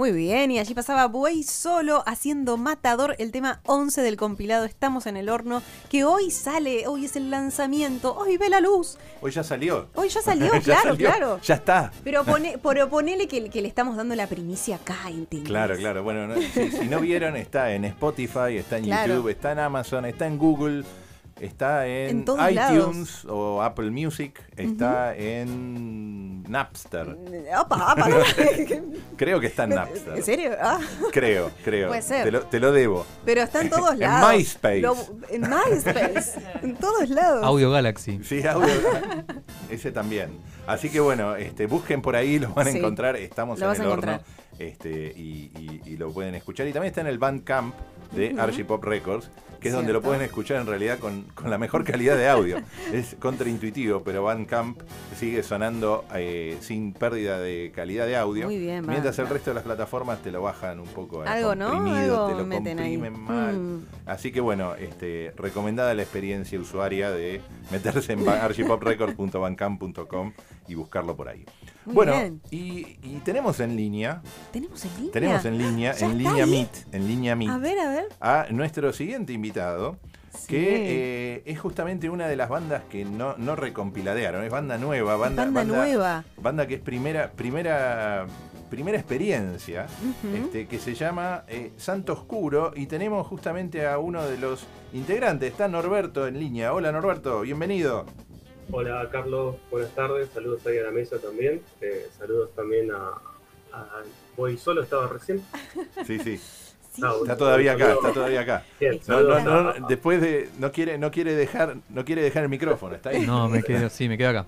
Muy bien, y allí pasaba Buey solo haciendo Matador, el tema 11 del compilado Estamos en el horno, que hoy sale, hoy es el lanzamiento, hoy ve la luz. Hoy ya salió. Hoy ya salió, Ya claro, salió, claro. Ya está. Pero, pone, pero ponele que, que le estamos dando la primicia acá, ¿entendés? Claro, claro. Bueno, no- si, si no vieron, está en Spotify, está en Claro. YouTube, está en Amazon, está en Google, está en, En iTunes o Apple Music, está en Napster. Opa, opa. Creo que está en Napster. ¿En serio? Ah. Creo, creo. Puede ser. Te lo, te lo debo. Pero está en todos En lados. MySpace. Lo- en MySpace. en todos lados. Audio Galaxy. Sí, audio. Ese también. Así que bueno, este, busquen por ahí, lo van a Sí. encontrar. Estamos Lo en vas el a horno. Este, y, y- y lo pueden escuchar. Y también está en el Bandcamp de Ujú. Archipop Records, que es donde lo pueden escuchar en realidad con, con la mejor calidad de audio. es contraintuitivo, pero Bandcamp sigue sonando eh, sin pérdida de calidad de audio. Muy bien, mientras el resto de las plataformas te lo bajan un poco eh, Algo, ¿no? Algo te lo comprimen mal. Mm. Así que bueno, este, recomendada la experiencia usuaria de meterse en ba- archipoprecords.bandcamp.com y buscarlo por ahí. Muy bueno, y, y tenemos en línea, ¿Tenemos en línea? tenemos en línea, ¿Ya en línea ahí? Meet, en línea Meet, A ver, a ver. a nuestro siguiente invitado, Sí. que eh, es justamente una de las bandas que no, no recompiladearon, es banda nueva, banda, Banda nueva. banda que es primera, primera, primera experiencia, este, que se llama eh, Santo Oscuro, y tenemos justamente a uno de los integrantes, está Norberto en línea. Hola Norberto, bienvenido. Hola Carlos, buenas tardes, saludos ahí a la mesa también, eh, saludos también a, a Voy Solo, estaba recién. Sí, sí. Ah, Está todavía acá, está todavía acá. Bien, No, no, no, después de no quiere no quiere dejar no quiere dejar el micrófono, está ahí. No, me quedo, sí, me quedo acá.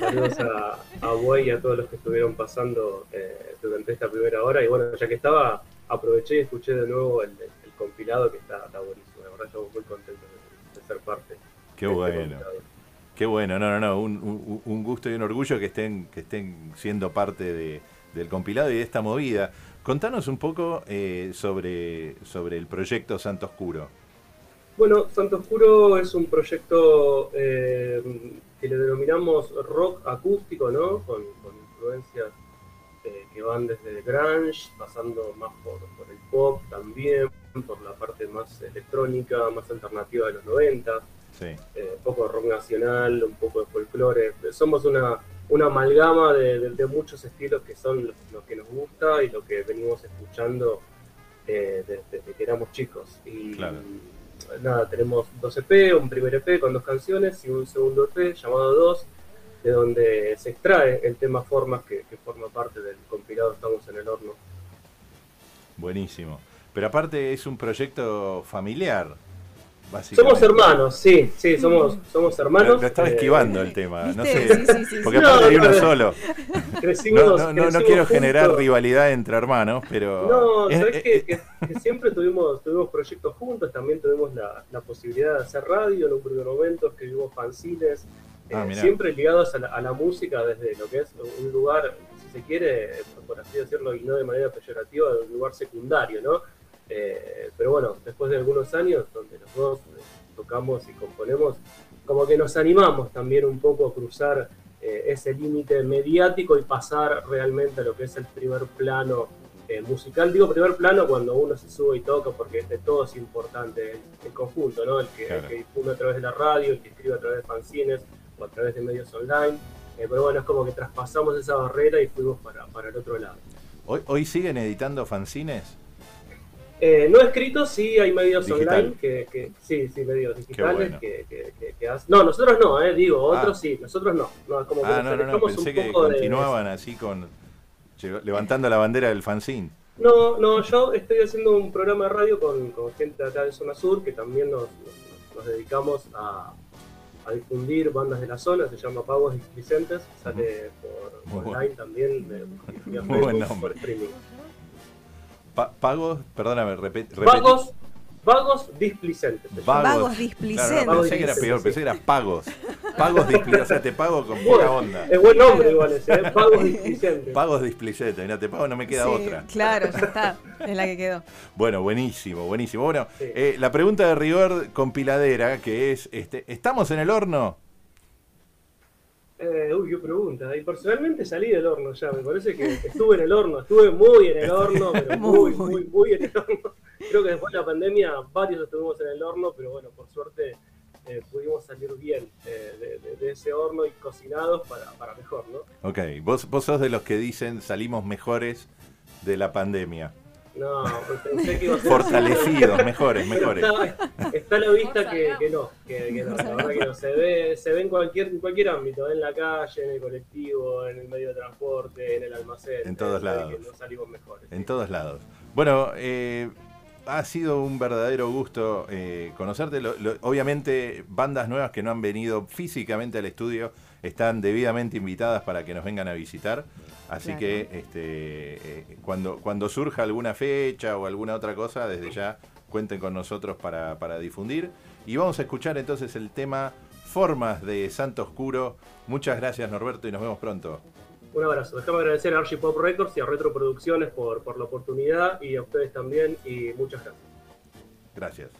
Saludos a, a Boy y a todos los que estuvieron pasando eh, durante esta primera hora. Y bueno, ya que estaba, aproveché y escuché de nuevo el, el compilado que está, está buenísimo. La verdad estamos muy contentos de, de ser parte. Qué de este bueno. Qué bueno, no, no, no, un, gusto y un orgullo que estén, que estén siendo parte de- del compilado y de esta movida. Contanos un poco eh, sobre, sobre el proyecto Santo Oscuro. Bueno, Santo Oscuro es un proyecto eh, que le denominamos rock acústico, ¿no? Con, influencias eh, que van desde grunge, pasando más por, por el pop también, por la parte más electrónica, más alternativa de los 90, Sí. eh, un poco de rock nacional, un poco de folclore. Somos una, una amalgama de, de- de muchos estilos que son los, los que nos gusta y lo que venimos escuchando eh, desde, desde que éramos chicos. Y Claro. nada, tenemos dos EP, un primer EP con dos canciones y un segundo EP llamado Dos, de donde se extrae el tema Formas que, que forma parte del compilado Estamos en el Horno. Buenísimo. Pero aparte es un proyecto familiar. Somos hermanos, sí, sí, somos, somos hermanos. Lo, lo estaba Eh, esquivando el tema, no sé. Sí, sí, sí, porque sí. aparte No, hay uno solo. Crecimos- no, no, no, no crecimos quiero generar rivalidad entre hermanos, pero. No, es- sabes es- que, que- que siempre tuvimos, tuvimos proyectos juntos, también tuvimos la, la posibilidad de hacer radio en un primer momento, escribimos fanzines, Ah, eh, siempre ligados a la, a la música desde lo que es un lugar, si se quiere, por así decirlo, y no de manera peyorativa, de un lugar secundario, ¿no? Eh, pero bueno, después de algunos años donde los dos tocamos y componemos, como que nos animamos también un poco a cruzar eh, ese límite mediático y pasar realmente a lo que es el primer plano eh, musical. Digo primer plano cuando uno se sube y toca, porque de todo es importante, el, el conjunto, ¿no? El que, el que difunde a través de la radio, el que escribe a través de fanzines o a través de medios online. Eh, pero bueno, es como que traspasamos esa barrera y fuimos para, para el otro lado. ¿Hoy, ¿Hoy siguen editando fanzines? Eh, no escritos, sí hay medios Digital. online que, que- sí, sí, medios digitales bueno. que, que, que- que hacen- No, nosotros no, eh, digo, otros Ah. sí, nosotros no. no como Ah, no, no, pensé que de- continuaban así con. levantando la bandera del fanzine. No, no, yo estoy haciendo un programa de radio con, con gente de acá de Zona Sur que también nos, nos- nos dedicamos a, a difundir bandas de la zona, se llama Pagos Displicentes, sale por Muy bueno. online también, de- Muy buen Facebook, por streaming. Pa- pagos, perdóname, repet- repetí. Vagos, vagos displicentes. Vagos, Vagos displicentes. Claro, no, pensé que era peor, pensé que era pagos. Pagos displicentes, o sea, te pago con poca Bueno, onda. Es buen nombre igual ese, ¿eh? Pagos displicentes. Pagos displicentes, mira, te pago, no me queda Sí, otra. Claro, ya está. Es la que quedó. Bueno, buenísimo, buenísimo. Bueno, eh, la pregunta de rigor compiladera, que es, este, ¿estamos en el horno? Eh, uy, qué pregunta. Y personalmente salí del horno ya. Me parece que estuve en el horno. Estuve muy en el horno, pero muy, muy, muy en el horno. Creo que después de la pandemia varios estuvimos en el horno, pero bueno, por suerte eh, pudimos salir bien eh, de, de- de ese horno y cocinados para, para mejor, ¿no? Ok, vos, vos sos de los que dicen salimos mejores de la pandemia. No, pues pensé que iba a ser Fortalecidos, mejores, mejores. Está, está a la vista que, que no, que, que no, la verdad que no. Se ve, se ve en cualquier, en cualquier ámbito, en la calle, en el colectivo, en el medio de transporte, en el almacén. En todos lados. que no salimos mejores. En todos lados. Bueno, eh, ha sido un verdadero gusto eh, conocerte. Lo- lo- obviamente, bandas nuevas que no han venido físicamente al estudio están debidamente invitadas para que nos vengan a visitar. Así Claro. que este, eh, cuando, cuando surja alguna fecha o alguna otra cosa, desde ya cuenten con nosotros para, para difundir. Y vamos a escuchar entonces el tema Formas de Santo Oscuro. Muchas gracias Norberto y nos vemos pronto. Un abrazo. Déjame agradecer a Archie Pop Records y a Retro Producciones por, por la oportunidad y a ustedes también y muchas gracias. Gracias.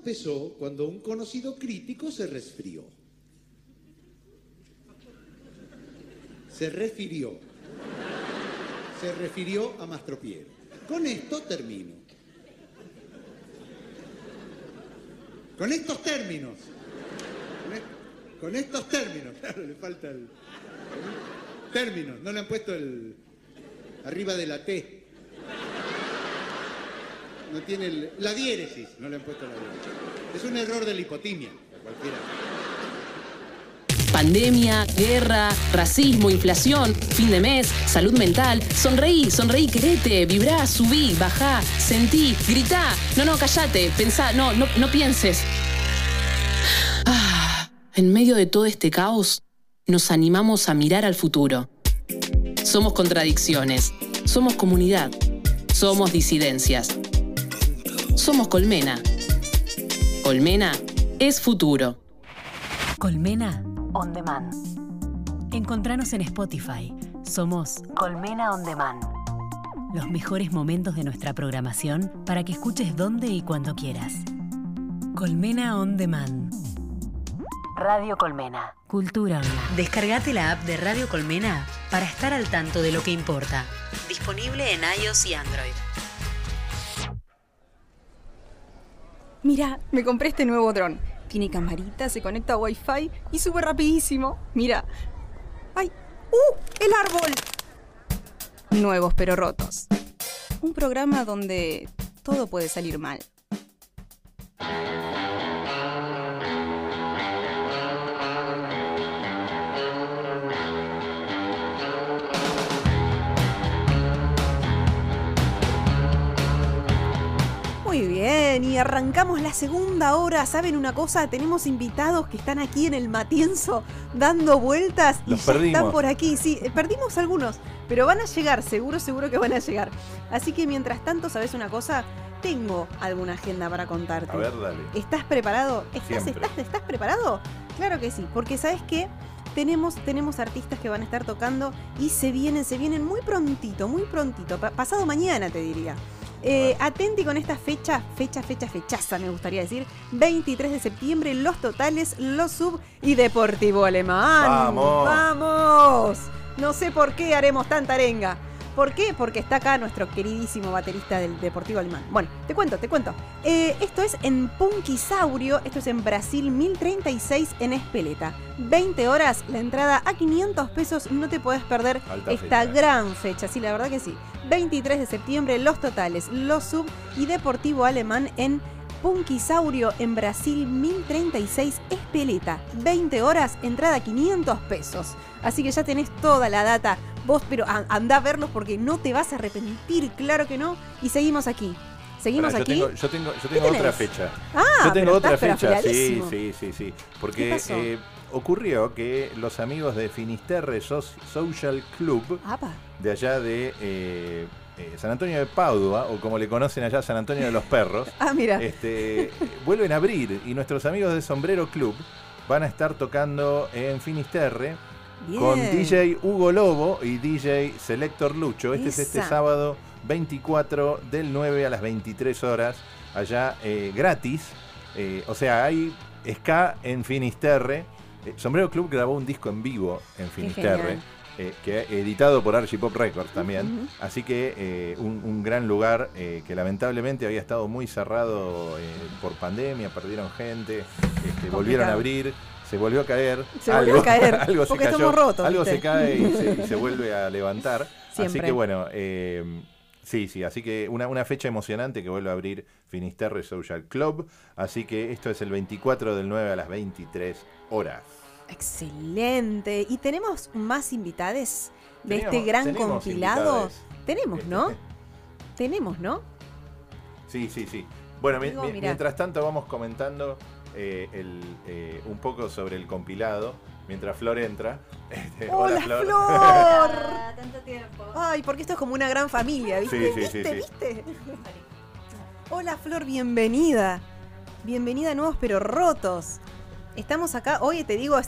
Empezó cuando un conocido crítico se resfrió. Se refirió. Se refirió a Mastropiero. Con esto termino. Con estos términos. Con, est- con estos términos. Claro, le falta el. Términos. No le han puesto el. Arriba de la T. No tiene el- la diéresis. No le han puesto la diéresis. Es un error de la hipotimia. Cualquiera. Pandemia, guerra, racismo, inflación, fin de mes, salud mental. Sonreí, sonreí, querete, vibrá, subí, bajá, sentí, gritá. No, no, callate, pensá, no, no, no pienses. Ah, en medio de todo este caos, nos animamos a mirar al futuro. Somos contradicciones, somos comunidad, somos disidencias. Somos Colmena. Colmena es futuro. Colmena On Demand. Encontranos en Spotify. Somos Colmena On Demand. Los mejores momentos de nuestra programación para que escuches donde y cuando quieras. Colmena On Demand. Radio Colmena. Cultura online. Descargate la app de Radio Colmena para estar al tanto de lo que importa. Disponible en iOS y Android. Mira, me compré este nuevo dron. Tiene camarita, se conecta a Wi-Fi y sube rapidísimo. Mira. ¡Ay! ¡Uh! ¡El árbol! Nuevos pero rotos. Un programa donde todo puede salir mal. Muy bien, y arrancamos la segunda hora. ¿Saben una cosa? Tenemos invitados que están aquí en el Matienzo dando vueltas y ya están por aquí. Sí, eh, perdimos algunos, pero van a llegar, seguro, seguro que van a llegar. Así que mientras tanto, ¿sabes una cosa? Tengo alguna agenda para contarte. A ver, dale. ¿Estás preparado? ¿Estás, estás, estás preparado? Claro que sí, porque ¿sabes qué? Tenemos, tenemos artistas que van a estar tocando y se vienen, se vienen muy prontito, muy prontito, pa- pasado mañana te diría. Eh, atenti con esta fecha, fecha, fecha, fechaza, me gustaría decir. 23 de septiembre, Los Totales, Los Sub y Deportivo Alemán. ¡Vamos! ¡Vamos! No sé por qué haremos tanta arenga. ¿Por qué? Porque está acá nuestro queridísimo baterista del Deportivo Alemán. Bueno, te cuento, te cuento. Eh, esto es en Punquisaurio, esto es en Brasil 1036 en Espeleta. 20 horas, la entrada a 500 pesos, no te podés perder Alta esta fecha. gran fecha, sí, la verdad que sí. 23 de septiembre, Los Totales, Los Sub y Deportivo Alemán en Punquisaurio en Brasil 1036 Espeleta. 20 horas, entrada a 500 pesos. Así que ya tenés toda la data. Vos, pero andá a verlos porque no te vas a arrepentir, claro que no. Y seguimos aquí. Seguimos aquí. Yo tengo, yo tengo, yo ¿Qué tengo otra fecha. Ah, yo tengo otra fecha. Sí, sí, sí, sí. ¿Qué Porque eh, ocurrió que los amigos de Finisterre Social Club, Apa. de allá de eh, eh, San Antonio de Padua, o como le conocen allá, San Antonio de los Perros, Ah, mira. este, vuelven a abrir y nuestros amigos de Sombrero Club van a estar tocando en Finisterre Bien. con DJ Hugo Lobo y DJ Selector Lucho. Este es este sábado 24 del 9 a las 23 horas, allá eh, gratis. Eh, o sea, hay ska en Finisterre. Sombrero Club grabó un disco en vivo en Finisterre. Eh, que editado por Archipop Records también. Así que eh, un, un gran lugar eh, que lamentablemente había estado muy cerrado eh, por pandemia, perdieron gente, este, volvieron a abrir, se volvió a caer. Se volvió a caer, algo se porque cayó, estamos rotos, algo ¿viste? se cae y se, y se vuelve a levantar. Así que bueno, sí, sí, así que una, una fecha emocionante que vuelve a abrir Finisterre Social Club. Así que esto es el 24 del 9 a las 23 horas. Excelente. ¿Y tenemos más invitades de Tenemos- este gran tenemos compilado? invitades. Tenemos, ¿no? tenemos, ¿no? Sí, sí, sí. Bueno, Digo, mi- mientras tanto vamos comentando eh, el, eh, un poco sobre el compilado. Mientras Flor entra. Este, ¡Hola, Flor. Flor! tanto tiempo. Ay, porque esto es como una gran familia, ¿viste? Sí, sí, sí, ¿Viste? sí. ¿Viste? Hola, Flor, bienvenida. Bienvenida a Nuevos Pero Rotos. Estamos acá, hoy te digo,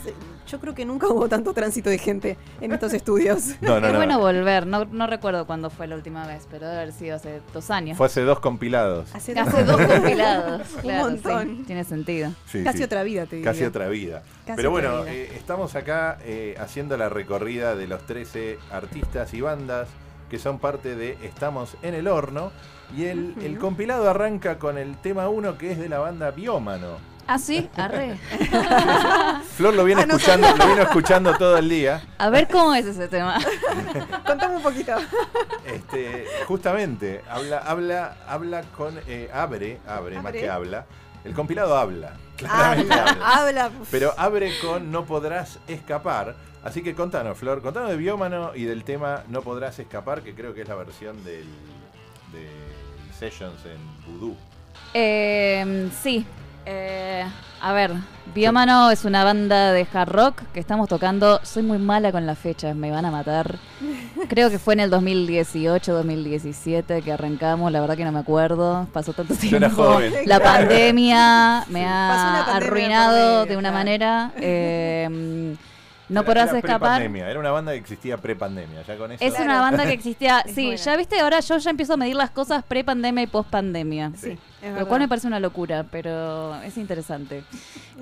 yo creo que nunca hubo tanto tránsito de gente en estos estudios. No, no, es no. bueno volver, no, no recuerdo cuándo fue la última vez, pero debe haber sido hace dos años. Fue hace dos compilados. Hace, Hace dos compilados, Un claro, montón. sí, tiene sentido. Sí, Casi sí. otra vida, te diría. Casi otra vida. Casi Pero otra bueno, vida. eh, estamos acá eh, haciendo la recorrida de los 13 artistas y bandas que son parte de Estamos en el Horno. Y el, el compilado arranca con el tema 1 que es de la banda Biómano. Ah, sí, arre. Flor lo viene Ah, no escuchando, lo vino escuchando todo el día. A ver cómo es ese tema. Contame un poquito. Este, justamente, habla, habla, habla con. eh, abre, abre, más que habla. El compilado habla. Claramente Habla, habla. habla. Pero abre con No podrás escapar. Así que contanos, Flor, contanos de Biómano y del tema No podrás escapar, que creo que es la versión del, de Sessions en Voodoo. Eh, sí. Eh, a ver, Biómano es una banda de hard rock que estamos tocando. Soy muy mala con las fechas, me van a matar. Creo que fue en el 2018, 2017 que arrancamos, la verdad que no me acuerdo. Pasó tanto Yo tiempo. era joven. La pandemia me ha pandemia arruinado de una claro. manera. Eh, no Era- podrás era escapar. Era una banda que existía pre-pandemia, ya con eso. Es una banda que existía. Sí, buena. ya viste, ahora yo ya empiezo a medir las cosas pre-pandemia y post-pandemia. Sí, es Lo verdad. cual me parece una locura, pero es interesante.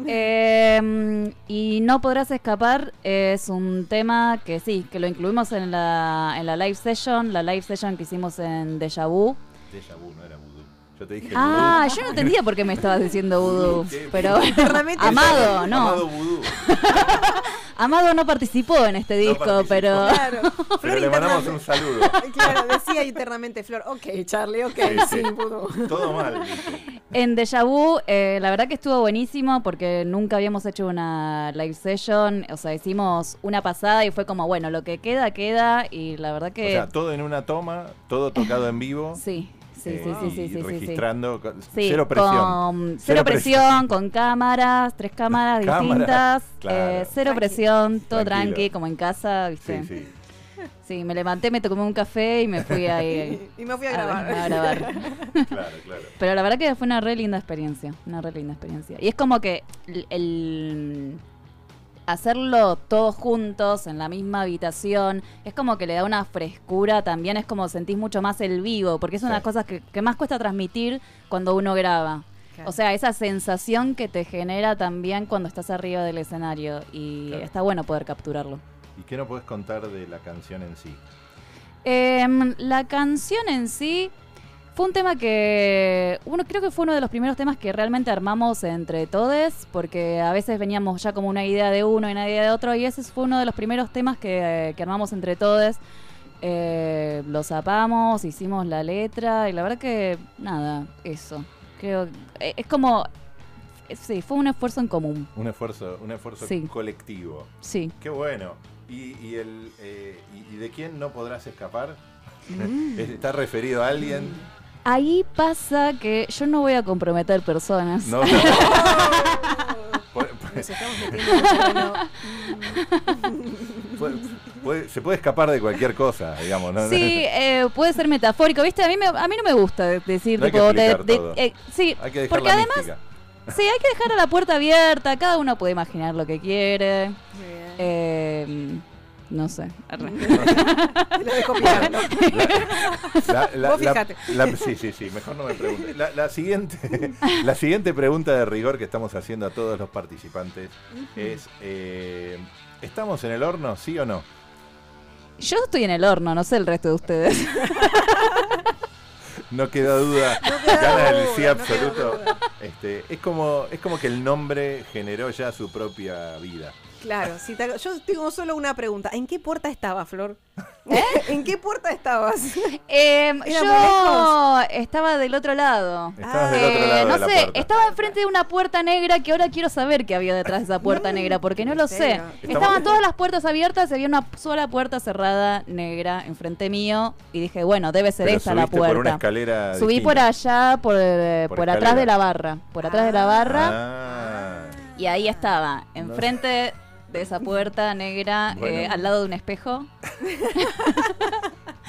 Eh, y No Podrás Escapar es un tema que sí, que lo incluimos en la, en la live session, la live session que hicimos en Deja Vu. Deja vu, no era. Yo te dije Ah, yo no entendía por qué me estabas diciendo Voodoo. ¿Qué? Pero Amado, no. Amado Voodoo. Amado no participó en este disco, pero Claro. Pero Flor le mandamos un saludo. Claro, decía internamente Flor. Ok, Charlie, ok, Sí, sí. Todo mal. dice. En Deja Vu, eh, la verdad que estuvo buenísimo porque nunca habíamos hecho una live session. O sea, hicimos una pasada y fue como, bueno, lo que queda, queda. Y la verdad O que. sea, todo en una toma, todo tocado en vivo. sí, sí, eh, sí, sí, sí, y sí, sí, sí. registrando con- cero presión. con cero presión, con cámaras, tres cámaras distintas, claro. eh, cero presión, todo Tranquilo. tranqui, como en casa, ¿viste? Sí, sí. Sí, me levanté, me tomé un café y me fui ahí Y me fui a a- grabar. a grabar. Claro, claro. Pero la verdad que fue una re linda experiencia, una re linda experiencia. Y es como que el, el hacerlo todos juntos en la misma habitación, es como que le da una frescura también, es como sentís mucho más el vivo, porque es una de las cosas que, que más cuesta transmitir cuando uno graba. Claro. O sea, esa sensación que te genera también cuando estás arriba del escenario y Claro. está bueno poder capturarlo. ¿Y qué no puedes contar de la canción en sí? Em, la canción en sí fue un tema que uno creo que fue uno de los primeros temas que realmente armamos entre todos, porque a veces veníamos ya como una idea de uno y una idea de otro, y ese fue uno de los primeros temas que, que armamos entre todos. Eh, lo zapamos, hicimos la letra, y la verdad que nada, eso. Creo eh, es como eh, sí, fue un esfuerzo en común. Un esfuerzo, un esfuerzo Sí. colectivo. Sí. Qué bueno. ¿Y, y el, eh, y, y de quién no podrás escapar? Mm. ¿Está referido a alguien? Ahí pasa que yo no voy a comprometer personas. No. Nos estamos metiendo puede- se puede escapar de cualquier cosa, digamos. ¿no? Sí, eh, puede ser metafórico, ¿viste? A mí, me, a mí no me gusta de- decir, No hay que tipo, de- todo. eh, sí, Hay que dejar porque la además, mística. sí, hay que dejar a la puerta abierta, cada uno puede imaginar lo que quiere. Muy bien. Eh, no sé. arre. Te lo dejo picando. La- la- Vos la- fijate. la- sí, sí, sí, mejor no me pregunte. La, la siguiente, la siguiente pregunta de rigor que estamos haciendo a todos los participantes es, eh, ¿estamos en el horno, sí o no? Yo estoy en el horno, no sé el resto de ustedes. No queda duda, No queda sí absoluto. duda. Este, es, como, es como que el nombre generó ya su propia vida. Claro, si te- yo tengo solo una pregunta. ¿En qué puerta estaba, Flor? ¿En qué puerta estabas? Eh, ¿Era yo estaba del otro lado. Estabas del Eh, otro lado no la sé, puerta. estaba enfrente de una puerta negra que ahora quiero saber qué había detrás de esa puerta negra, porque no lo sé. Estaban todas las puertas abiertas y había una sola puerta cerrada negra enfrente mío y dije, bueno, debe ser Pero esa la subiste por una puerta. escalera Subí distinta. por allá, por, eh, Por por, atrás de la barra, por atrás de la barra Ah, y ahí estaba, enfrente de esa puerta negra, Bueno. eh, al lado de un espejo.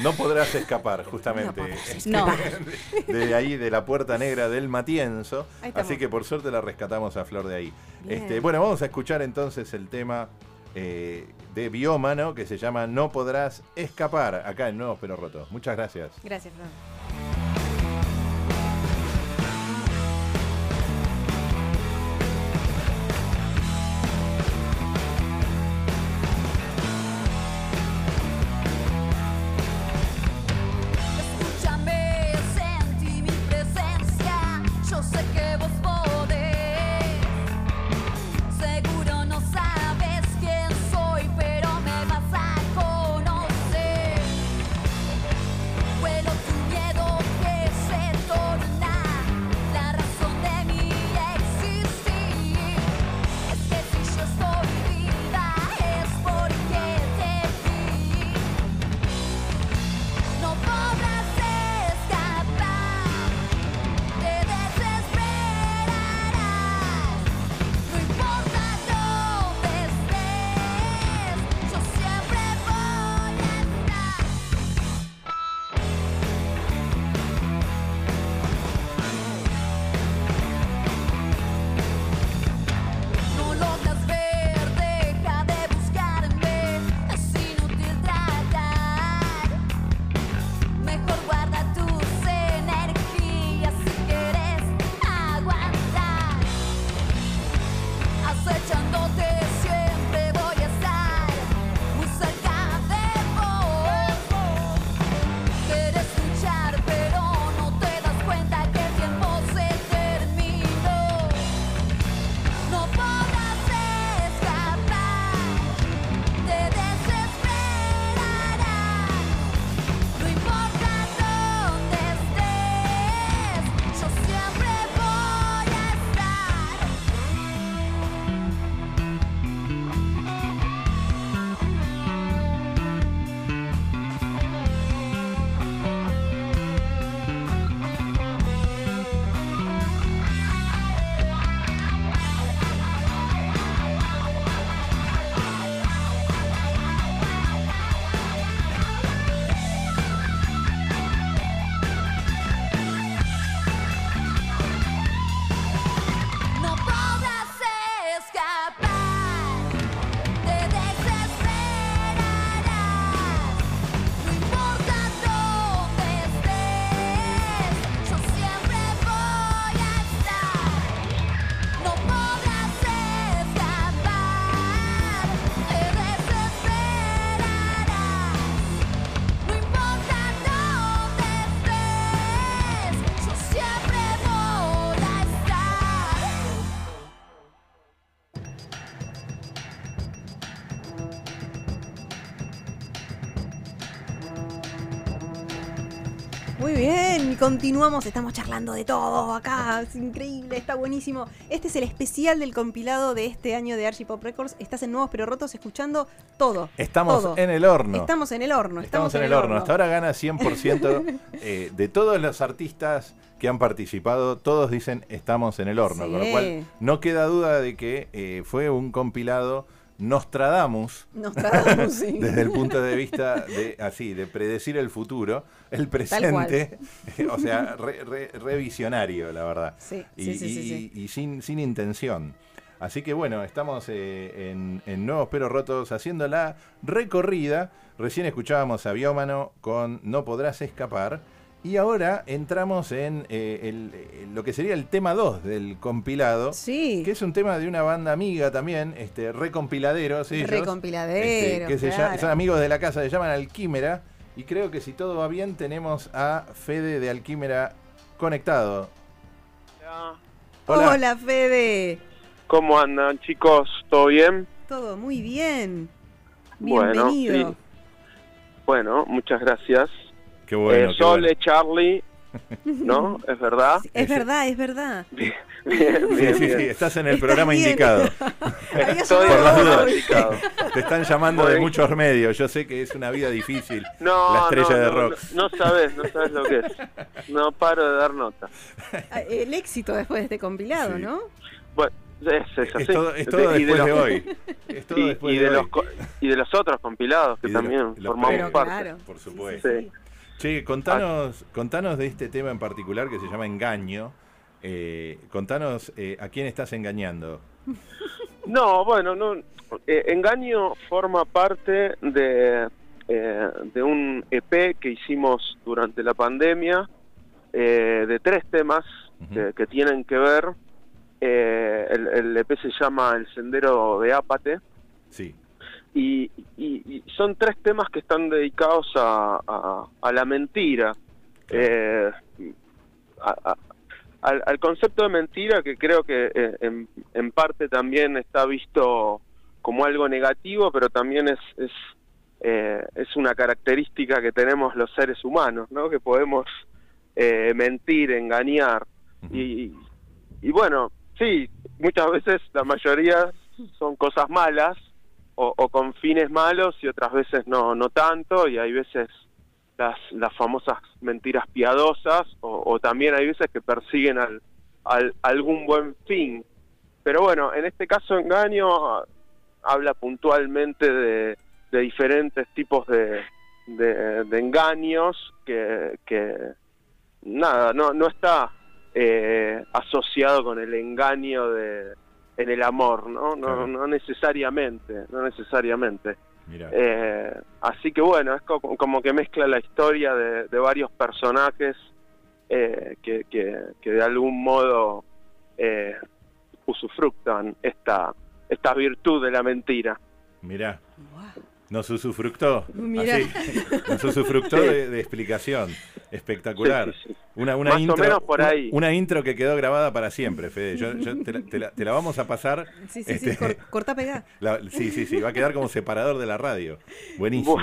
No podrás escapar, justamente. No. De ahí, de la puerta negra del Matienzo. Así que por suerte la rescatamos a Flor de ahí. Bien. Este, bueno, vamos a escuchar entonces el tema eh, de Biómano que se llama No podrás escapar, acá en Nuevos Pero Rotos. Muchas gracias. Gracias, Fran. Continuamos, estamos charlando de todo acá, es increíble, está buenísimo. Este es el especial del compilado de este año de Archie Pop Records. Estás en Nuevos Pero Rotos escuchando todo. Estamos todo. en el horno. Estamos en el horno. Estamos en el horno. Hasta ahora gana 100% eh, de todos los artistas que han participado. Todos dicen estamos en el horno. Con lo cual no queda duda de que eh, fue un compilado Nostradamus. Nostradamus, sí. Desde el punto de vista de así, de predecir el futuro, el presente, o sea, re- re- revisionario, la verdad. Sí, y, sí, sí, sí, y- y sin, sin intención. Así que bueno, estamos eh, en, en Nuevos Pero Rotos haciendo la recorrida. Recién escuchábamos a Biómano con No Podrás Escapar. Y ahora entramos en eh, el- eh, lo que sería el tema 2 del compilado. Sí. Que es un tema de una banda amiga también, este, recompiladeros. ellos, Recompiladeros, este, que se son amigos de la casa, se llaman Alquímera. Y creo que si todo va bien, tenemos a Fede de Alquímera conectado. Hola, Hola. Fede. ¿Cómo andan, chicos? ¿Todo bien? Todo muy bien. Bueno, Bienvenido. sí. Bueno, muchas gracias. Qué bueno, Eh, qué Sole, bueno. Charlie, ¿no? ¿Es verdad? Es verdad, es verdad. Bien, bien, sí, bien. sí, estás en el Estás programa bien. indicado. Estoy Por en las el dudas. indicado. Te están llamando de muchos medios. Yo sé que es una vida difícil. No, la estrella no, de rock. No, no sabes, no sabes lo que es. No paro de dar nota. Ah, El éxito después de este compilado, Sí. ¿no? Bueno, Es, es así. Es todo, es todo Y después de, los- hoy. Es todo y, después y de, de hoy. los co- y de los otros compilados que de también los formamos parte. Por supuesto. Sí. Che, contanos, contanos de este tema en particular que se llama engaño. Eh, contanos eh, a quién estás engañando. No, bueno, no. eh, Engaño forma parte de, eh, de un EP que hicimos durante la pandemia, eh, de tres temas que, que tienen que ver. Eh, el, el EP se llama El Sendero de Ápate. Sí. Y, y- y son tres temas que están dedicados a, a- a la mentira. Eh, a- a- al, al concepto de mentira que creo que eh, en, en parte también está visto como algo negativo, pero también es, es, eh, es una característica que tenemos los seres humanos, ¿no? que podemos eh, mentir, engañar. y, y bueno, sí, muchas veces la mayoría son cosas malas o, con fines malos y otras veces no, no tanto y hay veces las, las famosas mentiras piadosas o, también hay veces que persiguen al, al- algún buen fin. Pero bueno, en este caso engaño ah, habla puntualmente de, de diferentes tipos de, de, de engaños que, que nada, no, no está eh, asociado con el engaño de en el amor, ¿no? No, no necesariamente, no necesariamente. Mira. Eh, así que bueno, es co- como que mezcla la historia de, de varios personajes eh, que, que, que de algún modo eh, usufructan esta, esta virtud de la mentira. Mirá. Nos usufructó. Mirá. Así. Nos usufructó de, de explicación. Espectacular. Sí, sí, sí. Una, una Más o intro, menos por un- ahí. Una intro que quedó grabada para siempre, Fede. Yo, yo te, la, te la- te la vamos a pasar. Sí, sí, sí, este, cor- corta pegá. la- sí, sí, sí. Va a quedar como separador de la radio. Buenísimo.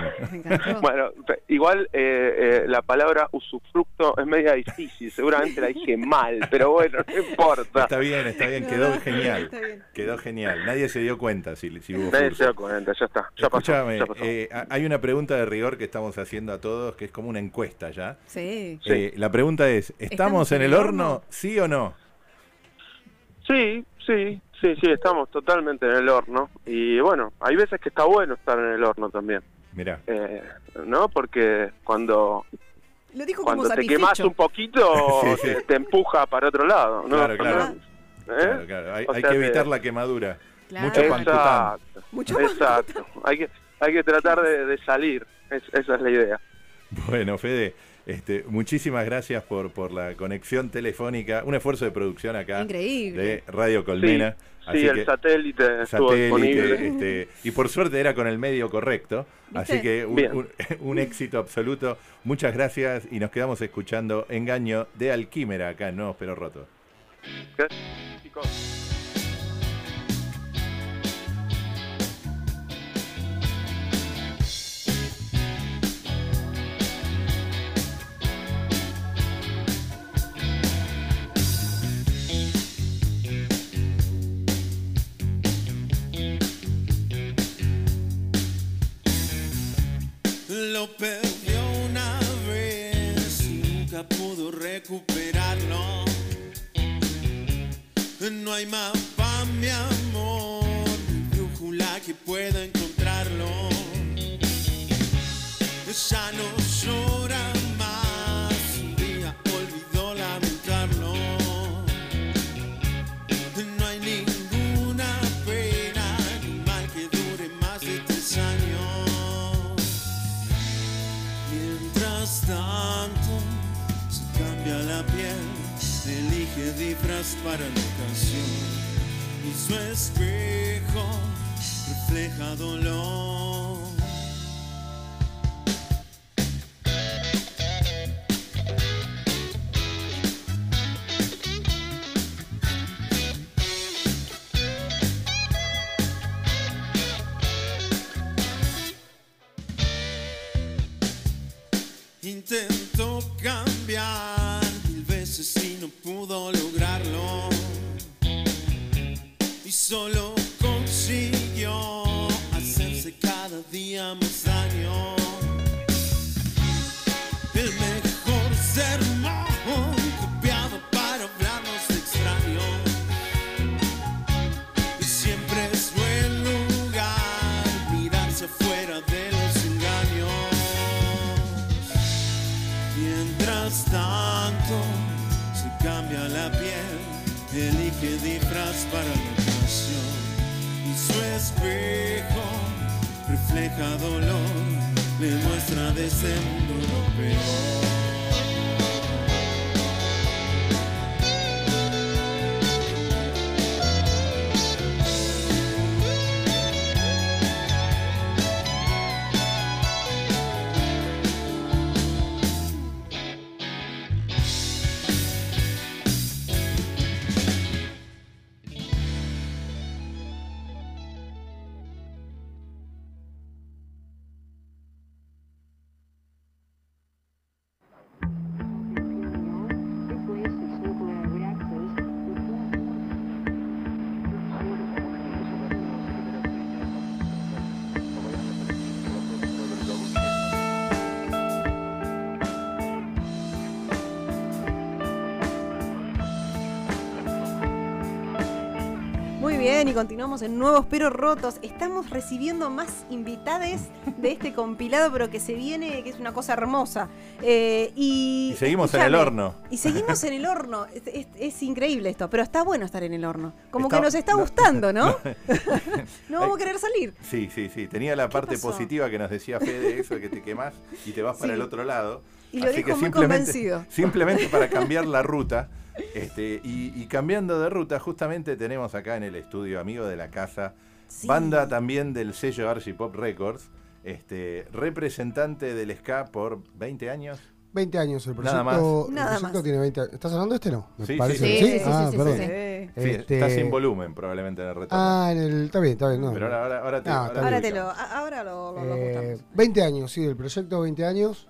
Bueno, igual eh, eh, la palabra usufructo es media difícil, seguramente la dije mal, pero bueno, no importa. Está bien, está bien. Quedó genial. Quedó genial. Nadie se dio cuenta si, si hubo Nadie se da cuenta, ya está, ya pasó, Escúchame, ya pasó. eh, ha- hay una pregunta de rigor que estamos haciendo a todos, que es como una encuesta ya. Sí. Eh, la pregunta es, ¿estamos, en el horno, sí o no? Sí, sí, sí, sí, estamos totalmente en el horno. Y bueno, hay veces que está bueno estar en el horno también. Mirá. Eh, ¿No? Porque cuando, Lo dijo cuando como te quemas un poquito, Sí, sí. Te, te empuja para otro lado. ¿no? Claro, claro. ¿Eh? Claro, claro. Hay, O hay sea que que- evitar la quemadura. Claro. Mucho. Exacto, exacto. Hay que, hay que tratar de, de salir. Es- esa es la idea. Bueno, Fede, este, muchísimas gracias por, por la conexión telefónica, un esfuerzo de producción acá Increíble. de Radio Colmena. Sí, el satélite estuvo satélite, disponible. este, y por suerte era con el medio correcto, ¿Viste? así que un, Bien. un- un éxito absoluto. Muchas gracias y nos quedamos escuchando Engaño de Alquímera acá en Nuevos Pero Rotos. Lo perdió una vez y nunca pudo recuperarlo. No hay mapa, mi amor, ni brújula que pueda encontrarlo. Ya no llora para la ocasión. Y su espejo refleja dolor. Intentó cambiar veces y no pudo lograrlo. Y solo consiguió hacerse cada día más daño. Espejo refleja dolor, le muestra de ese mundo lo peor. Continuamos en Nuevos Pero Rotos. Estamos recibiendo más invitades de este compilado, pero que se viene, que es una cosa hermosa. Eh, y, Y seguimos en el horno. Y seguimos en el horno. Es, es- es increíble esto, pero está bueno estar en el horno. Como Está- que nos está gustando, ¿no? no. No vamos a querer salir. Sí, sí, sí. Tenía la parte pasó? positiva que nos decía Fede, eso de que te quemás y te vas para el otro lado. Y lo Así dijo que muy simplemente, convencido. simplemente para cambiar la ruta. Este, y, y cambiando de ruta, justamente tenemos acá en el estudio, amigo de la casa, Sí. banda también del sello Archie Pop Records, este, representante del ska por 20 años. 20 años el proyecto. Nada más. El Nada proyecto más. tiene 20 ¿Estás hablando de este no? Me Sí, sí, parece. sí. ¿Sí? Sí, sí, ah, sí, perdón. sí, sí. Sí, Este- está sin volumen probablemente en el retorno. Ah, en el. Está bien, está bien. No, Pero ahora, ahora, ahora te, Ah, ahora está te lo, ahora lo, lo- lo Eh, ajustamos. 20 años, sí, el proyecto 20 años.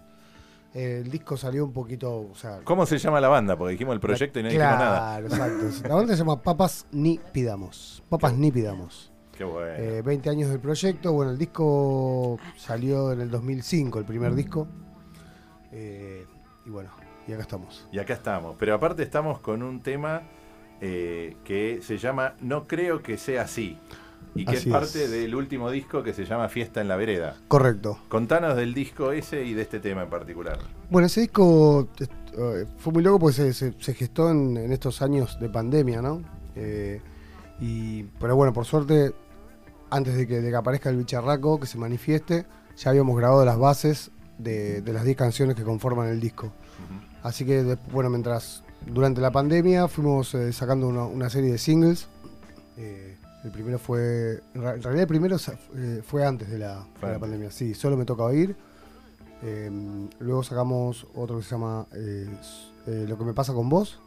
El disco salió un poquito. O sea, ¿Cómo se llama la banda? Porque dijimos el proyecto y no dijimos nada. Claro, exacto. La banda se llama Papas Ni Pidamos. Papas Ni Pidamos. Qué bueno. Eh, 20 años del proyecto. Bueno, el disco salió en el 2005, el primer disco. Eh, y bueno, y acá estamos. Y acá estamos. Pero aparte estamos con un tema eh, que se llama No creo que sea así. Y que Así es parte es. del último disco que se llama Fiesta en la Vereda. Correcto. Contanos del disco ese y de este tema en particular. Bueno, ese disco eh, fue muy loco porque se, se- se gestó en, en estos años de pandemia, ¿no? Eh, y, pero bueno, por suerte, antes de que, de que aparezca el bicharraco, que se manifieste, ya habíamos grabado las bases de, de las 10 canciones que conforman el disco. Así que, bueno, mientras durante la pandemia fuimos eh, sacando una, una serie de singles. Eh, el primero fue. En realidad, el primero eh, fue antes de la, de la pandemia. Sí, solo me toca oír. Eh, luego sacamos otro que se llama eh, eh, Lo que me pasa con vos.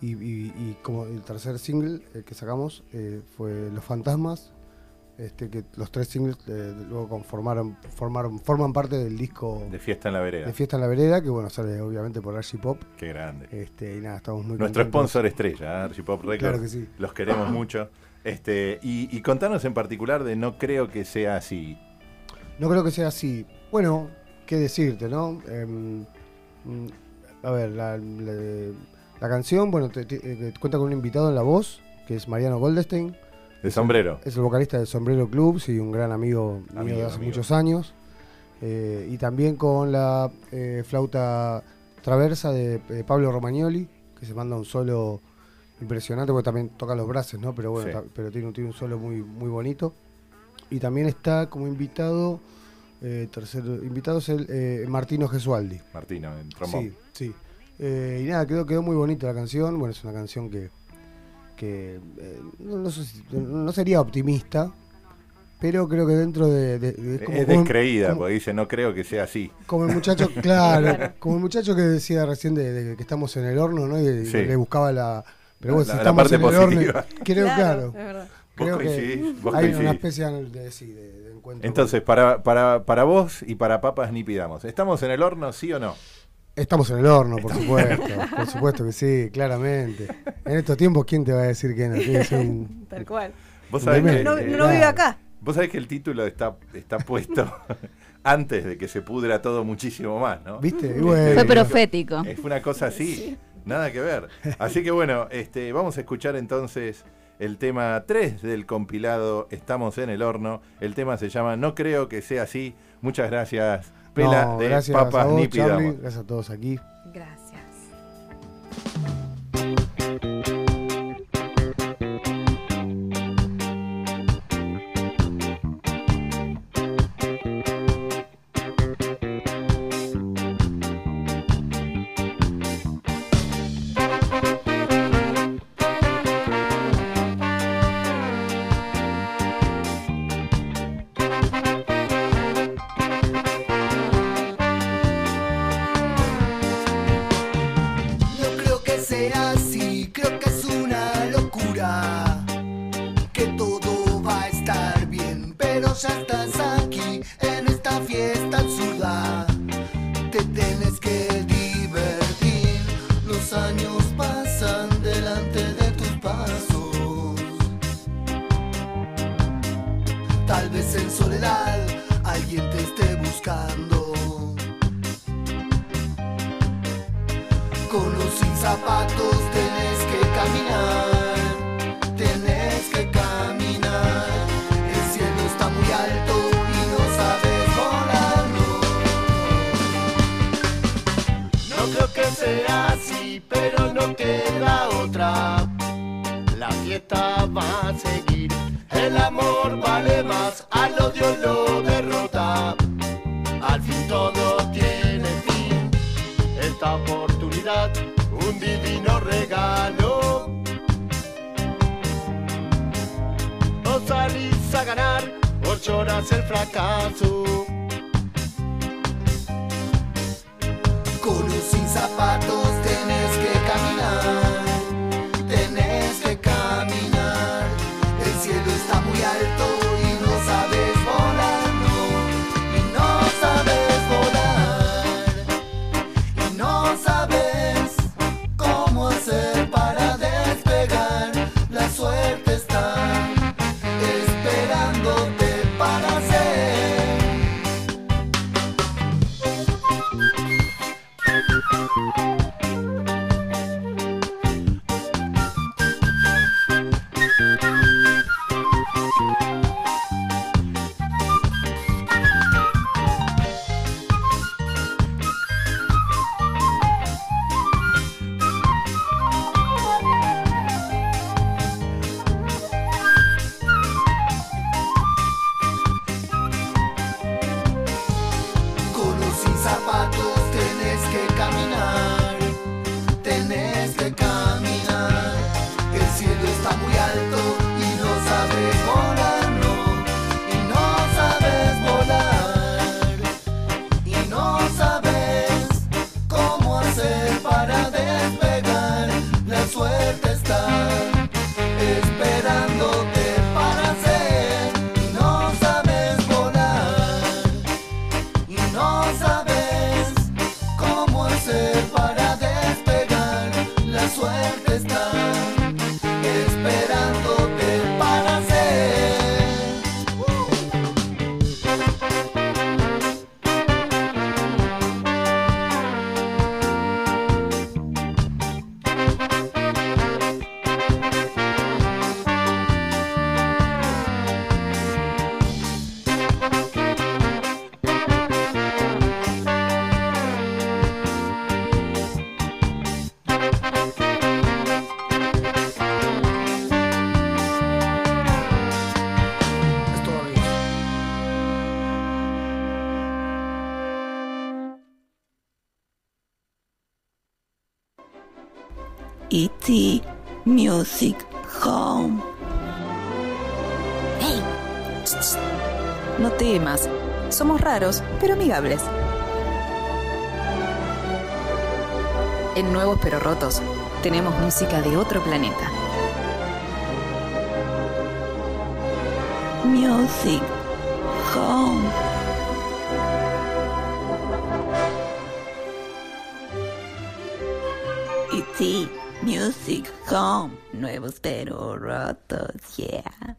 Y, y- y como el tercer single que sacamos fue Los Fantasmas. Este, que los tres singles luego conformaron, formaron, forman parte del disco De Fiesta en la Vereda. de Fiesta en la Vereda, que bueno, sale obviamente por Archie Pop. Qué grande. Este, y nada, estamos muy Nuestro contentos. sponsor estrella. Archie Pop Records. Claro que sí. Los queremos mucho. Este, y, y contanos en particular de No creo que sea así. No creo que sea así. Bueno, qué decirte, ¿no? Em, mm, a ver, la, la- la canción, bueno, te- te- eh, cuenta con un invitado en la voz, que es Mariano Goldstein. De sombrero. Es el vocalista del Sombrero Club, sí, un gran amigo mío Amigo, de hace amigo. muchos años. Eh, y también con la eh, flauta traversa de Pablo Romagnoli, que se manda un solo impresionante, porque también toca los brazos, ¿no? Pero bueno, Sí. pero tiene, un- tiene un solo muy, muy bonito. Y también está como invitado, eh, tercer invitado es el eh, Martino Gesualdi. Martino, en trombón. Sí, sí. Eh, y nada, quedó, quedó muy bonita la canción. Bueno, es una canción que, que eh, no, no no sería optimista, pero creo que dentro de... de- de- como- es descreída, como- porque dice No creo que sea así. como el muchacho, claro, como el muchacho que decía recién de, de que estamos en el horno, ¿no? Y Sí. le buscaba la... Pero La- bueno, la- si la estamos parte en el horno, positiva. creo, Claro, claro, es verdad. creo Vos que coincidís, vos hay una especie de, sí, de- de encuentro. Entonces, para, para, para vos y para papas ni pidamos. ¿Estamos en el horno, sí o no? Estamos en el horno, por supuesto, por supuesto que sí, claramente. En estos tiempos, ¿quién te va a decir que no? Un- Tal cual. Vos sabés que, No, vive acá. Vos sabés que el título está, está puesto antes de que se pudra todo muchísimo más, ¿no? ¿Viste? Este, bueno. Fue profético. Es una cosa así, nada que ver. Así que bueno, este, vamos a escuchar entonces el tema 3 del compilado Estamos en el horno. El tema se llama No creo que sea así. Muchas gracias, Pela No, de gracias Papas a vos, Charlie, gracias a todos aquí. Gracias. En Nuevos pero Rotos tenemos música de otro planeta. Music Home. E.T. Music Home. Nuevos pero rotos, yeah.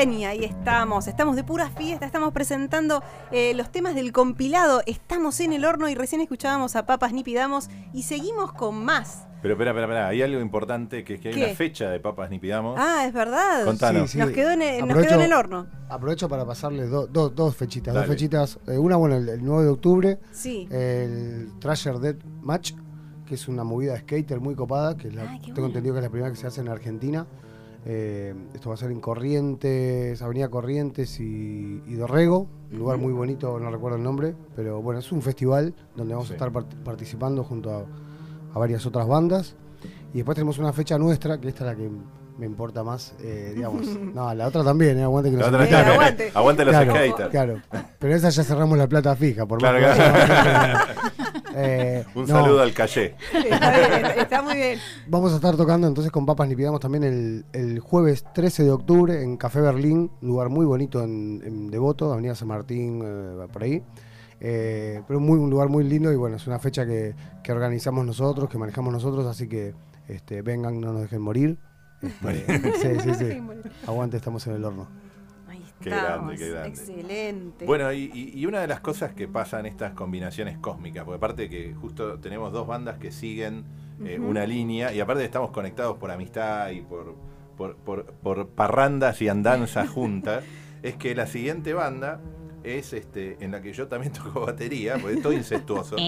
Y ahí estamos. Estamos de pura fiesta, estamos presentando eh, los temas del compilado. Estamos en el horno y recién escuchábamos a Papas Ni Pidamos y seguimos con más. Pero espera, espera, espera, hay algo importante que es que hay ¿Qué? una fecha de papas ni pidamos. Ah, es verdad. Contanos. Sí, sí. Nos quedó en el, nos Aprovecho- quedó en el horno. Aprovecho para pasarle do- do- dos fechitas. Dale. Dos fechitas. eh, una, bueno, el, el 9 de octubre. Sí. El Trasher Dead Match, que es una movida de skater muy copada, que la- qué tengo bueno. entendido que es la primera que se hace en Argentina. Eh, esto va a ser en Corrientes, Avenida Corrientes y, y Dorrego, un lugar muy bonito, no recuerdo el nombre, pero bueno, es un festival donde vamos Sí. a estar part- participando junto a, a varias otras bandas. Y después tenemos una fecha nuestra, que esta es la que me importa más, eh, digamos. No, la otra también, eh, aguante que La nos otra invitaron. también. Aguante. Aguante los claro, skaters. Claro, pero esa ya cerramos la plata fija, por más Claro, que- claro. Eh, Un no. saludo al calle. Está bien, está muy bien. Vamos a estar tocando entonces con Papas Ni Pidamos también el, el jueves 13 de octubre en Café Berlín, un lugar muy bonito en, en Devoto, Avenida San Martín, eh, por ahí. Eh, pero muy, un lugar muy lindo y bueno, es una fecha que, que organizamos nosotros, que manejamos nosotros, así que este, vengan, no nos dejen morir. Este, sí, sí, sí. Aguante, estamos en el horno. Qué grande, qué grande. Excelente. Bueno, y, una de las cosas que pasan estas combinaciones cósmicas, porque aparte que justo tenemos dos bandas que siguen eh, una línea, y aparte estamos conectados por amistad y por, por, por- por parrandas y andanzas juntas, es que la siguiente banda es este en la que yo también toco batería, porque es todo incestuoso.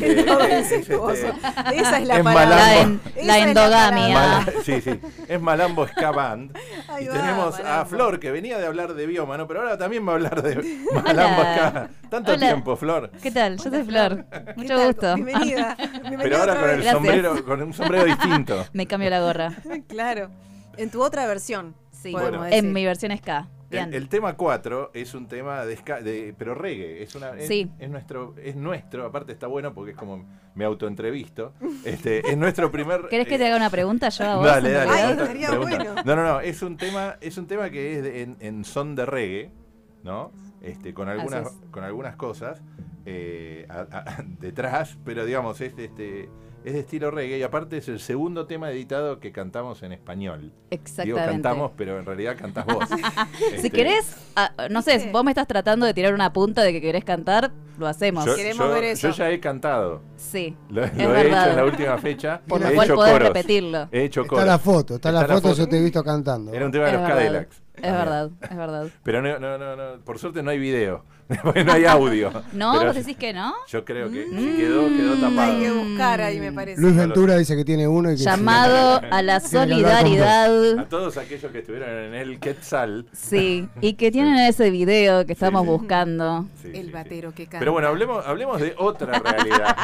Eh. Todo es, incestuoso. este, Esa es la es palabra. malambo- La en- es endogamia. Sí, sí. Es Malambo Ska Band. Ahí y va, tenemos a. Flor, que venía de hablar de Biómano, pero ahora también va a hablar de Malambo Ska. Tanto Hola. tiempo, Flor. ¿Qué tal? Yo soy Flor. Mucho tal? gusto. Bienvenida. Pero ahora con el Gracias. sombrero, con un sombrero distinto. Me cambio la gorra. Claro. En tu otra versión. Sí, Bueno. en mi versión. Bien. El, el tema 4 es un tema de, de- pero reggae, es una es, Sí. es nuestro es nuestro, aparte está bueno porque es como me autoentrevisto. Este, es nuestro primer ¿Querés que te haga una pregunta yo a vos? Dale, dale. realidad? pregunta- pregunta. No, no, no, es un tema, es un tema que es de- en, en son de reggae, ¿no? Este, con algunas, con algunas cosas eh, a- a- detrás, pero digamos, es este, es de estilo reggae y aparte es el segundo tema editado que cantamos en español. Digo Exactamente. cantamos, pero en realidad cantás vos. Si Este, querés, ah, no sé, vos me estás tratando de tirar una punta de que querés cantar, lo hacemos. yo, yo- yo ya he cantado. Sí, Lo, es lo he verdad. hecho en la última fecha. Por lo he cual hecho podés coros. repetirlo. He hecho Está coros. la foto, está, la, foto, yo te he visto cantando. Era un tema de Es los verdad. Cadillacs. Es verdad, es verdad. Pero no, no, no, no, por suerte no hay video, porque no hay audio. ¿No? Pero ¿Vos decís que no? Yo creo que si quedó, quedó tapado. Hay que buscar ahí, me parece. Luis Ventura dice que tiene uno y que Llamado a la solidaridad. A todos aquellos que estuvieron en el Quetzal. Sí, y que tienen ese video que estamos buscando. El batero que canta. Pero bueno, hablemos, hablemos de otra realidad.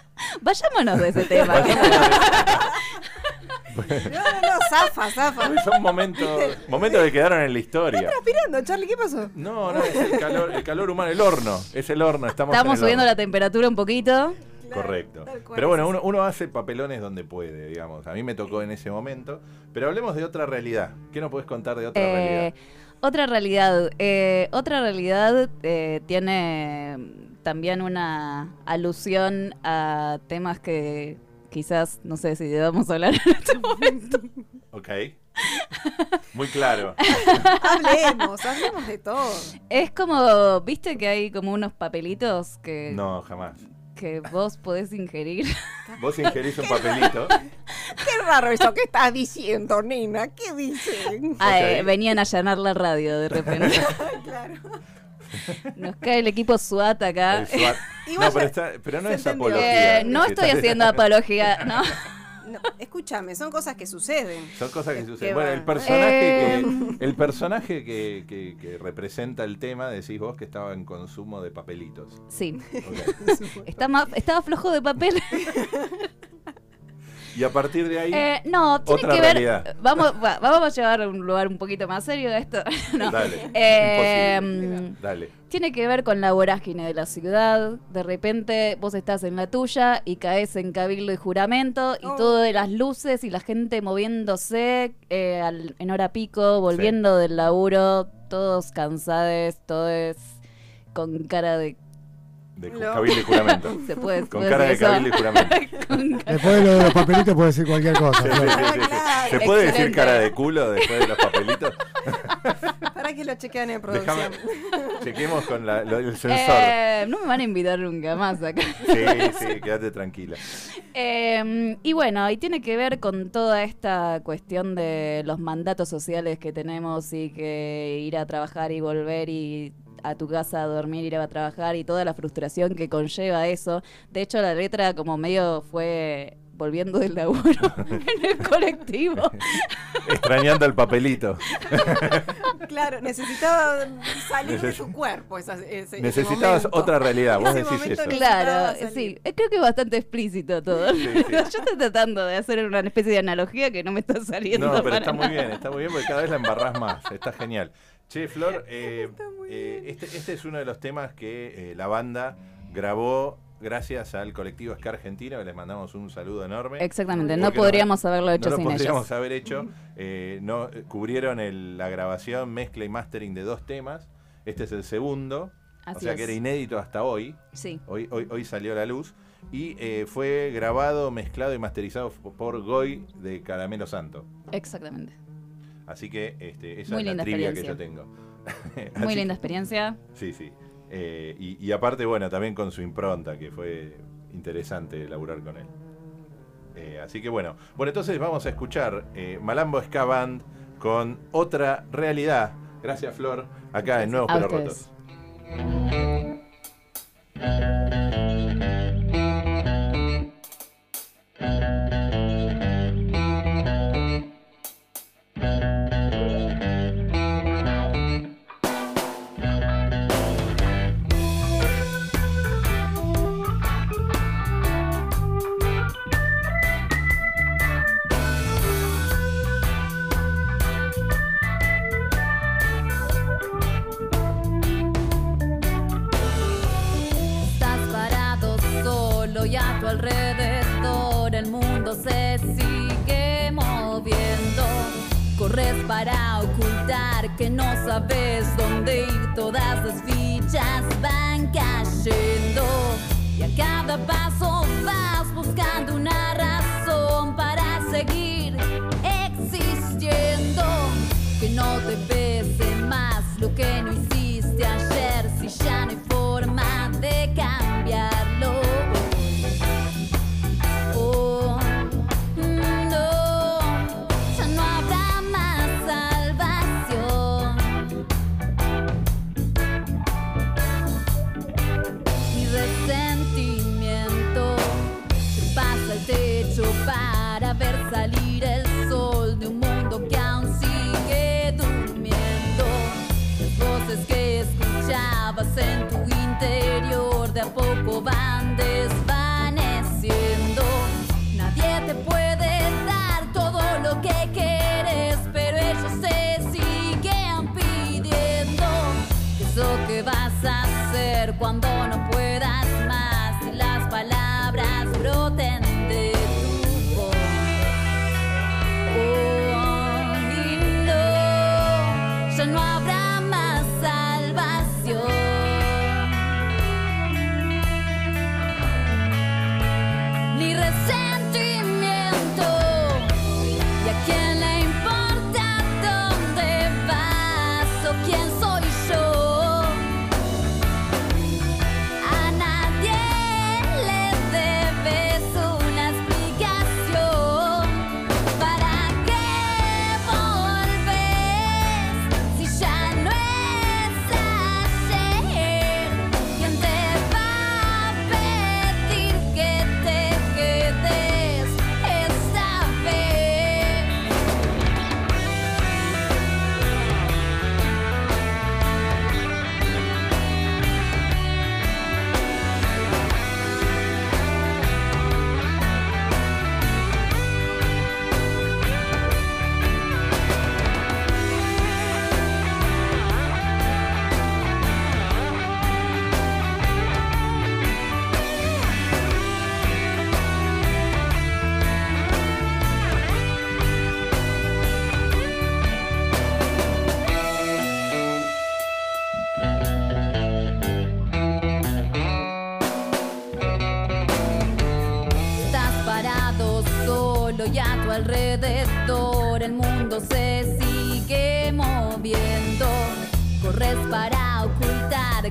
Vayámonos de ese tema. No, no, no, zafa, zafa. Son momentos, momentos que quedaron en la historia. Respirando, Charlie, ¿qué pasó? No, no, es el calor, el calor humano, el horno. Es el horno, estamos, Estamos en el subiendo horno. la temperatura un poquito. Correcto. Pero bueno, uno hace papelones donde puede, digamos. A mí me tocó en ese momento. Pero hablemos de otra realidad. ¿Qué nos puedes contar de otra Eh, realidad? otra realidad. eh, otra realidad eh, tiene también una alusión a temas que quizás no sé si debamos hablar en este momento. Ok. Muy claro. Hablemos, hablemos de todo. Es como, viste que hay como unos papelitos que, No, jamás. que vos podés ingerir. Vos ingerís un papelito. Qué raro eso que estás diciendo, nena. ¿Qué dicen? Ah, eh, venían a allanar la radio de repente. claro. Nos cae el equipo SWAT acá. SWAT. No, pero, ya- está- pero no es apología. Eh, no estoy haciendo apología, ¿no? No, escúchame, son cosas que suceden. Son cosas que ¿Qué suceden. Bueno, va? el personaje, Eh, que, el personaje que, que- que representa el tema, decís vos que estaba en consumo de papelitos. Sí. Ok. Está ma- estaba flojo de papel. Y a partir de ahí, Eh, no, tiene otra que ver. realidad. Vamos, va- vamos a llevar a un lugar un poquito más serio esto. No. Dale. Eh, Imposible. Dale. Tiene que ver con la vorágine de la ciudad. De repente vos estás en la tuya y caes en cabildo y juramento y Oh. todo de las luces y la gente moviéndose eh, al- en hora pico, volviendo del laburo, todos cansados, todos con cara de... De Lo- cabildo y juramento. Se puede- Con puede cara de cabildo y juramento. Después de lo de los papelitos puede decir cualquier cosa. Sí, sí, claro. sí, sí, sí. ¿Se puede decir cara de culo después de los papelitos? Para que lo chequean en Déjame, producción. chequemos con la- lo- el sensor. Eh, no me van a invitar nunca más acá. Sí, sí, quédate tranquila. Eh, y bueno, y tiene que ver con toda esta cuestión de los mandatos sociales que tenemos y que ir a trabajar y volver y a tu casa a dormir, ir a trabajar y toda la frustración que conlleva eso. De hecho, la letra como medio fue volviendo del laburo en el colectivo. Extrañando el papelito. Claro, necesitaba salir de su cuerpo. esa- ese- Necesitabas otra realidad, vos Ese decís eso. Claro, necesitaba sí. Eh, Creo que es bastante explícito todo. Sí, sí. Yo estoy tratando de hacer una especie de analogía que no me está saliendo. No, pero para está muy bien, está muy bien porque cada vez la embarrás más. Está genial. Che, Flor, eh, eh, este, este es uno de los temas que eh, la banda grabó gracias al colectivo Ska Argentino, que les mandamos un saludo enorme. Exactamente, no podríamos haberlo hecho no sin lo podríamos ellos. haber hecho. eh, no, cubrieron el- la grabación, mezcla y mastering de dos temas. Este es el segundo. o sea es. que era inédito hasta hoy. Sí. Hoy, hoy, hoy salió a la luz. Y eh, fue grabado, mezclado y masterizado por Goy de Caramelo Santo. Exactamente. Así que este, esa Muy es la trivia que yo tengo. Muy linda experiencia. Sí, sí. Eh, y, y aparte, bueno, también con su impronta, que fue interesante laburar con él. Eh, así que bueno. Bueno, entonces vamos a escuchar eh, Malambo Ska Band con otra realidad. Gracias, Flor. Acá en Nuevos ustedes. Rotos.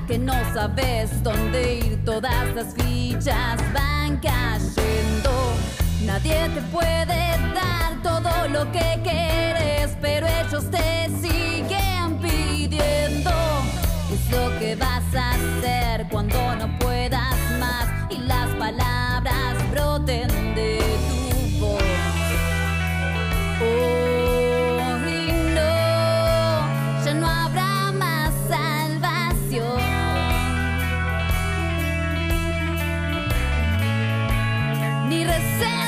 Que no sabes dónde ir, todas las fichas van cayendo. Nadie te puede dar todo lo que quieres, pero ellos te siguen the same.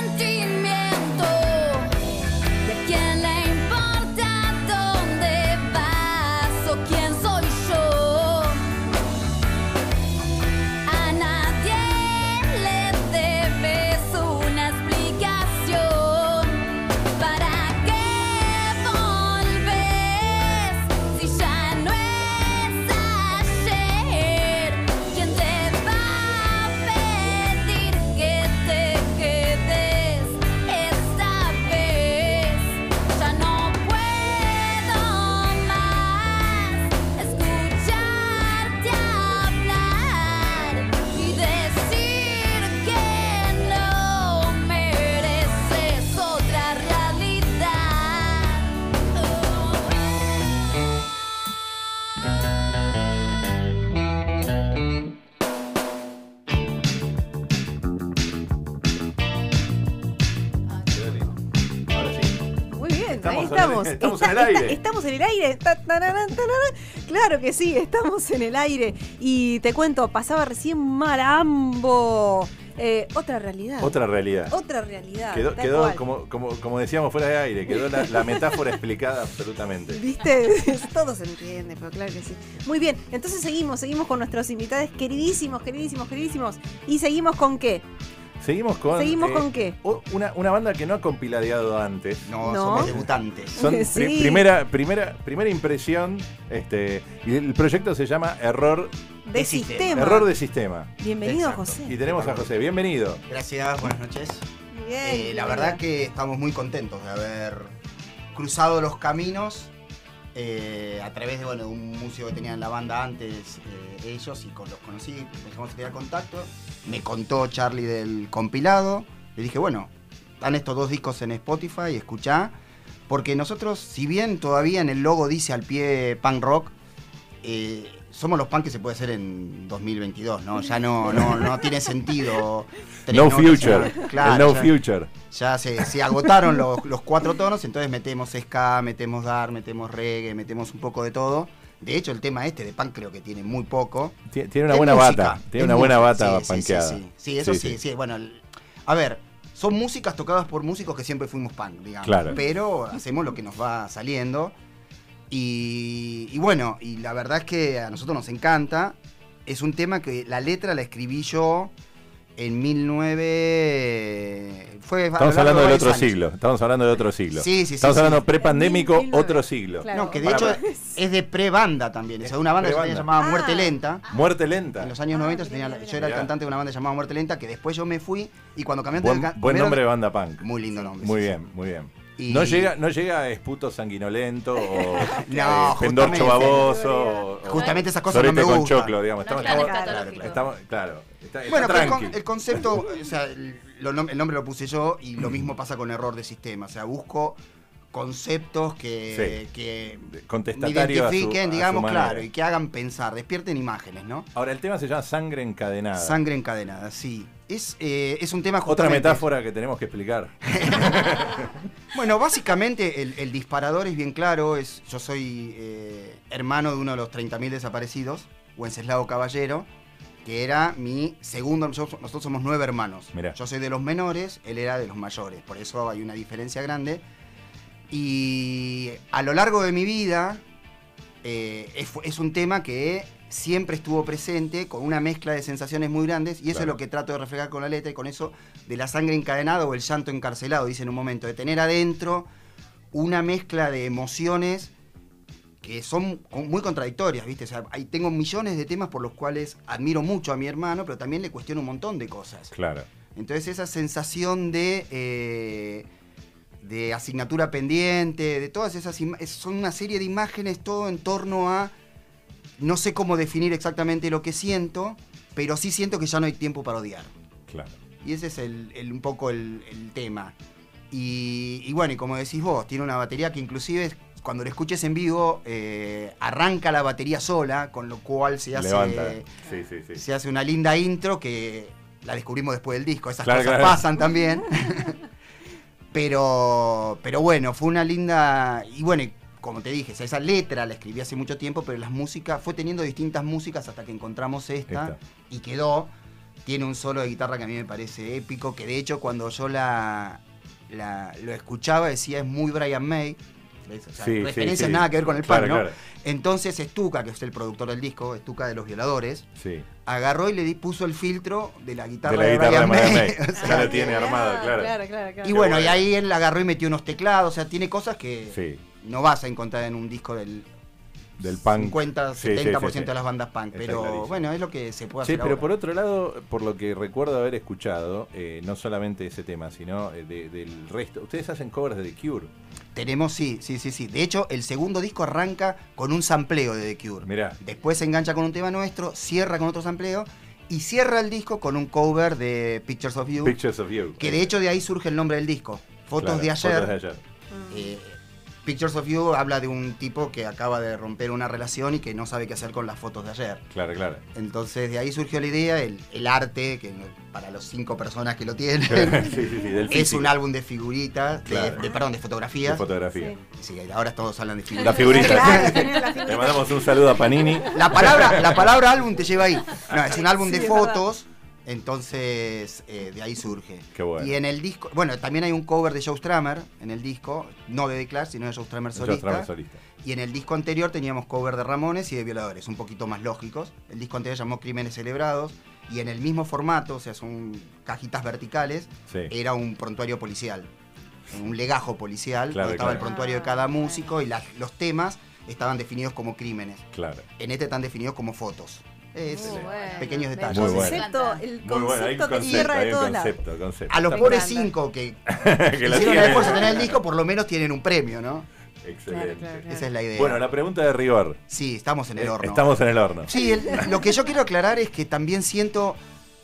En el aire. Claro que sí, estamos en el aire. Y te cuento, pasaba recién Marambo. Eh, otra realidad. Otra realidad. Otra realidad. Quedó, como, como, como decíamos fuera de aire, quedó la, la metáfora explicada absolutamente. ¿Viste? Todo se entiende, pero claro que sí. Muy bien, entonces seguimos, seguimos con nuestros invitados queridísimos, queridísimos, queridísimos. ¿Y seguimos con qué? Seguimos con. ¿Seguimos con qué? Una, una banda que no ha compiladeado antes. No, No. somos debutantes. Son pri- primera, primera, primera impresión. Este, y el proyecto se llama Error De sistema. Error de sistema. Bienvenido, Exacto. José. Y tenemos a José. Bienvenido. Gracias, buenas noches. Bien, Eh, la verdad que estamos muy contentos de haber cruzado los caminos eh, a través de bueno, un músico que tenía en la banda antes eh, ellos y con los conocí, empezamos a tener contacto. Me contó Charlie del compilado. Le dije, bueno, están estos dos discos en Spotify, escuchá. Porque nosotros, si bien todavía en el logo dice al pie punk rock, eh, somos los punk que se puede hacer en 2022, ¿no? Ya no, no, no tiene sentido. No future. ya- claro, no ya- future. ya se, se agotaron los, los cuatro tonos, entonces metemos ska, metemos dar, metemos reggae, metemos un poco de todo. De hecho, el tema este de punk creo que tiene muy poco. Tie- Tiene una Es buena música, bata. Tiene una buena bata sí, sí, sí, panqueada. Sí, sí, eso sí, sí, Bueno, a ver, son músicas tocadas por músicos que siempre fuimos punk, digamos. Claro. Pero hacemos lo que nos va saliendo. Y, y bueno, y la verdad es que a nosotros nos encanta. Es un tema que la letra la escribí yo en 19... Fue Estamos hablando de del varios otro años. siglo. Estamos hablando de otro siglo. Sí, sí, sí, Estamos sí. hablando prepandémico, otro siglo. No, que de Para- hecho es de pre-banda también. O sea, una banda que se llamaba Muerte Lenta. Muerte lenta. En los años 90 yo, tenía la- yo era el cantante de una banda llamada Muerte Lenta, que después yo me fui y cuando cambié Buen, de buen nombre de banda punk. Muy lindo nombre. Muy sí, bien, muy bien. Y- No llega, no llega a esputo sanguinolento o No, eh, pendorcho justamente. baboso. o- Justamente esas cosas no me sorete con choclo, digamos. Estamos, claro, estamos- claro, claro. estamos- claro, está- está Bueno, pero el, con- tranqui. el concepto, o sea, el, lo nom- el nombre lo puse yo y lo mismo pasa con error de sistema. O sea, busco conceptos que, Sí. que identifiquen, a su digamos, claro, y que hagan pensar, despierten imágenes, ¿no? Ahora, el tema se llama Sangre Encadenada. Sangre encadenada, sí. Es, eh, es un tema Otra metáfora que tenemos que explicar. Bueno, básicamente el, el disparador es bien claro. Es, yo soy eh, hermano de uno de los 30.000 desaparecidos, Wenceslao Caballero, que era mi segundo. yo- nosotros somos nueve hermanos. Mirá. Yo soy de los menores, él era de los mayores. Por eso hay una diferencia grande. Y a lo largo de mi vida eh, es, es un tema que siempre estuvo presente con una mezcla de sensaciones muy grandes y eso Claro. es lo que trato de reflejar con la letra y con eso de la sangre encadenada o el llanto encarcelado, dice en un momento, de tener adentro una mezcla de emociones que son muy contradictorias, ¿viste? O sea, ahí tengo millones de temas por los cuales admiro mucho a mi hermano, pero también le cuestiono un montón de cosas. Claro. Entonces esa sensación de, eh, de asignatura pendiente, de todas esas son una serie de imágenes todo en torno a no sé cómo definir exactamente lo que siento, pero sí siento que ya no hay tiempo para odiar. Claro. Y ese es el, el- un poco el, el tema. Y, y bueno, y como decís vos, tiene una batería que inclusive cuando lo escuches en vivo eh, arranca la batería sola, con lo cual se hace. Sí, sí, sí. se hace una linda intro que la descubrimos después del disco. Esas Claro, cosas claro. pasan también. pero, pero bueno, fue una linda... Y bueno, como te dije, esa letra la escribí hace mucho tiempo, pero las músicas, fue teniendo distintas músicas hasta que encontramos esta, Esta. y quedó. tiene un solo de guitarra que a mí me parece épico, que de hecho cuando yo la, la- lo escuchaba decía es muy Brian May. O sea, Sí, sí, referencias sí. nada que ver con el Claro, pan, ¿no? claro. Entonces Stuka, que es el productor del disco, Stuka de los violadores, Sí. agarró y le puso el filtro de la guitarra De de, la guitarra de Brian May. May. O sea, Ya lo tiene armado, claro. Y Qué bueno, y bueno. ahí él agarró y metió unos teclados, o sea, tiene cosas que Sí. No vas a encontrar en un disco del Del punk. 50, Sí, sí, 70% sí, sí. de las bandas punk, pero clarísimo. bueno, es lo que se puede Sí, hacer pero ahora. por otro lado, por lo que recuerdo haber escuchado, eh, no solamente ese tema, sino eh, de- del resto. Ustedes hacen covers de The Cure. Tenemos, sí, sí, sí, sí. De hecho, el segundo disco arranca con un sampleo de The Cure. Mirá. Después se engancha con un tema nuestro, cierra con otro sampleo y cierra el disco con un cover de Pictures of You. Pictures of You. Que de hecho de ahí surge el nombre del disco. Fotos Claro, de ayer. Fotos de ayer. Eh, Pictures of You habla de un tipo que acaba de romper una relación y que no sabe qué hacer con las fotos de ayer. Claro, claro. Entonces de ahí surgió la idea, el, el arte, que para los cinco personas que lo tienen, Sí, sí, sí, es un álbum de figuritas, de- Claro. de, perdón, de fotografías. De fotografía. Sí, ahora todos hablan de La figuritas. figurita. Le mandamos un saludo a Panini. La palabra, la palabra álbum te lleva ahí. No, es un álbum Sí, de fotos. Entonces, eh, de ahí surge. Qué bueno. Y en el disco, bueno, también hay un cover de Joe Stramer en el disco, no de The Clash, sino de Joe Stramer Joe solista. Strummer solista. Y en el disco anterior teníamos cover de Ramones y de Violadores, un poquito más lógicos. El disco anterior llamó Crímenes Celebrados. Y en el mismo formato, o sea, son cajitas verticales, Sí. era un prontuario policial. Un legajo policial, Claro, donde estaba el prontuario de cada músico y las- los temas estaban definidos como crímenes. Claro. En este están definidos como fotos. Es Muy bueno. pequeños detalles. Muy bueno. Concepto, el Muy bueno, hay un concepto que cierra hay de todos lados. concepto, concepto. A los pobres cinco que, Que hicieron el esfuerzo de tener el disco, por lo menos tienen un premio, ¿no? Excelente. Esa es la idea. Bueno, la pregunta de rigor. Sí, estamos en el Eh, horno. Estamos en el horno. Sí, el- lo que yo quiero aclarar es que también siento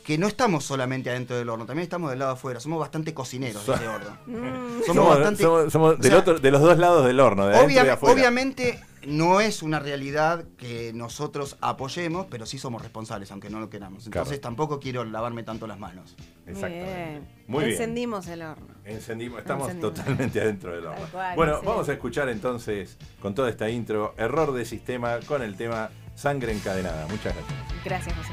que no estamos solamente adentro del horno, también estamos del lado afuera. Somos bastante cocineros de ese horno. Somos, Somos bastante. somos- somos o del sea, otro- de los dos lados del horno, de adentro y de obvia- afuera. obviamente no es una realidad que nosotros apoyemos, pero sí somos responsables, aunque no lo queramos. Entonces Claro. tampoco quiero lavarme tanto las manos. Exactamente. Bien. Muy bien. Encendimos el horno. Encendimos, estamos Encendimos. totalmente adentro del horno. Cual, bueno, sí. vamos a escuchar entonces con toda esta intro Error de sistema con el tema Sangre encadenada. Muchas gracias. Gracias, José.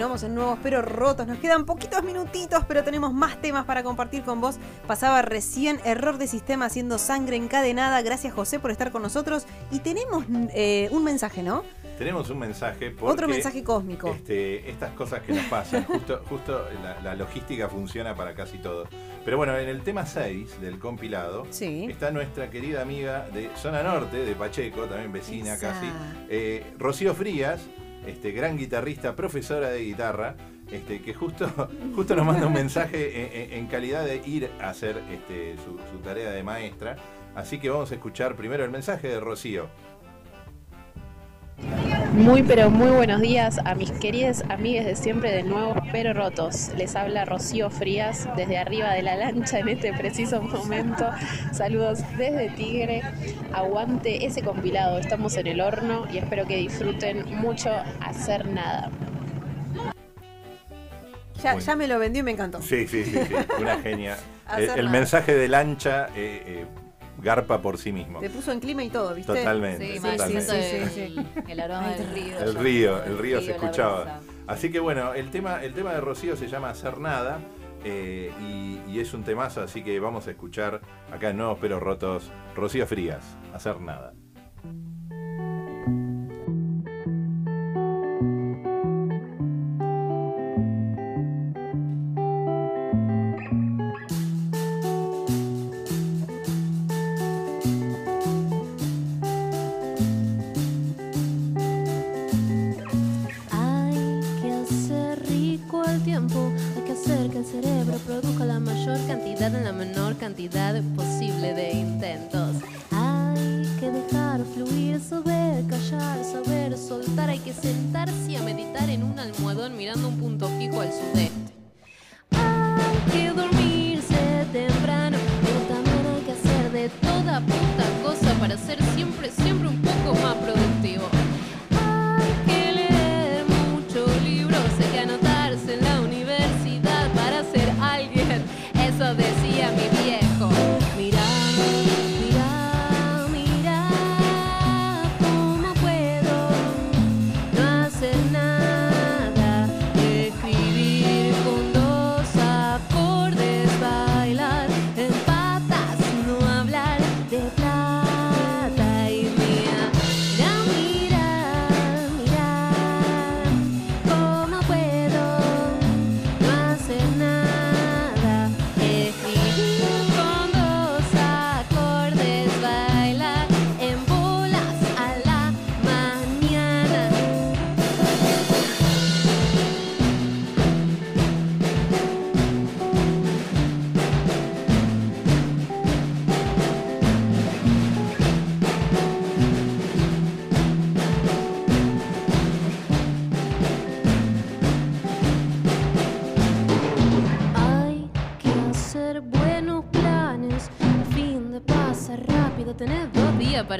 Continuamos en Nuevos Pero Rotos. Nos quedan poquitos minutitos, pero tenemos más temas para compartir con vos. Pasaba recién error de sistema haciendo sangre encadenada. Gracias, José, por estar con nosotros. Y tenemos eh, un mensaje, ¿no? Tenemos un mensaje. Porque, Otro mensaje cósmico. Este, estas cosas que nos pasan, justo, justo la, la logística funciona para casi todo. Pero bueno, en el tema 6 del compilado Sí. está nuestra querida amiga de Zona Norte, de Pacheco, también vecina Esa. casi, eh, Rocío Frías, este, gran guitarrista, profesora de guitarra, este, que justo, justo nos manda un mensaje en, calidad de ir a hacer este, su tarea de maestra. Así que vamos a escuchar primero el mensaje de Rocío. Muy pero muy buenos días a mis queridas amigas de siempre de Nuevos Pero Rotos. Les habla Rocío Frías desde arriba de la lancha en este preciso momento. Saludos desde Tigre. Aguante ese compilado. Estamos en el horno y espero que disfruten mucho hacer nada. Ya, ya me lo vendió y me encantó. Sí, sí, sí, sí, una genia. El mensaje de lancha eh, eh, garpa por sí mismo. Te puso en clima y todo, ¿viste? Totalmente, Sí, totalmente. sí, sí, sí. El aroma del río. El río, el río se escuchaba. Así que bueno, el tema, el tema de Rocío se llama Hacer Nada eh, y, y es un temazo, así que vamos a escuchar acá en Nuevos Pero Rotos, Rocío Frías, Hacer Nada.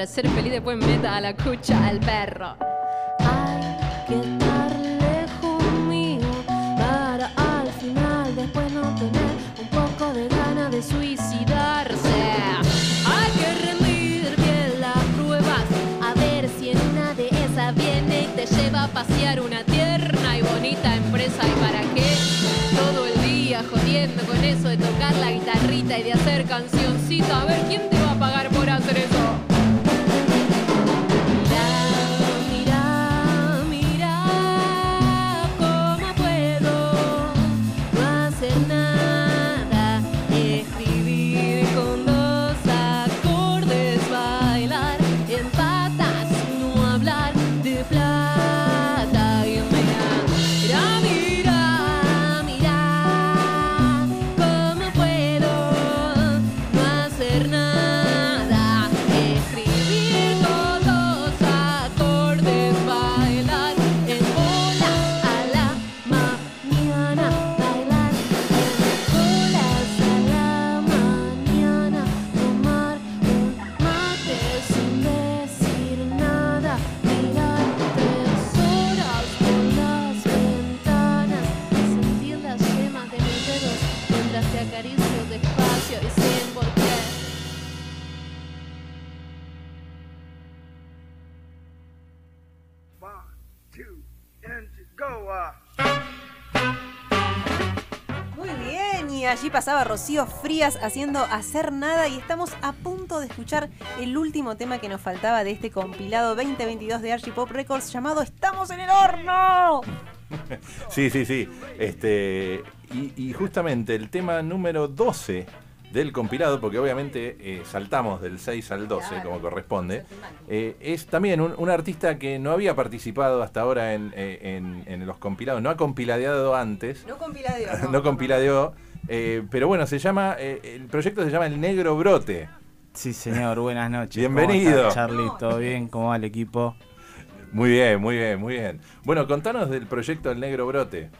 Para ser feliz. Después meta a la cucha al perro. Hay que estar lejos mío para al final después no tener un poco de ganas de suicidarse. Hay que rendir bien las pruebas a ver si en una de esas viene y te lleva a pasear una tierna y bonita empresa. ¿Y para qué? Todo el día jodiendo con eso de tocar la guitarrita y de hacer cancioncita. A ver, ¿quién te va pasaba Rocío Frías haciendo Hacer Nada y estamos a punto de escuchar el último tema que nos faltaba de este compilado 2022 de Archie Pop Records llamado Estamos en el horno. Sí, sí, sí. Este, y, y justamente el tema número 12 del compilado, porque obviamente eh, saltamos del 6 al 12, como corresponde, eh, es también un, un artista que no había participado hasta ahora en, eh, en- en los compilados, no ha compiladeado antes, No compiladeo. no. no compiladeó, eh, pero bueno, se llama, eh, el proyecto se llama El Negro Brote. Sí, señor, buenas noches. Bienvenido. ¿Cómo estás, Charlie? ¿Todo bien? ¿Cómo va el equipo? Muy bien, muy bien, muy bien. Bueno, contanos del proyecto El Negro Brote.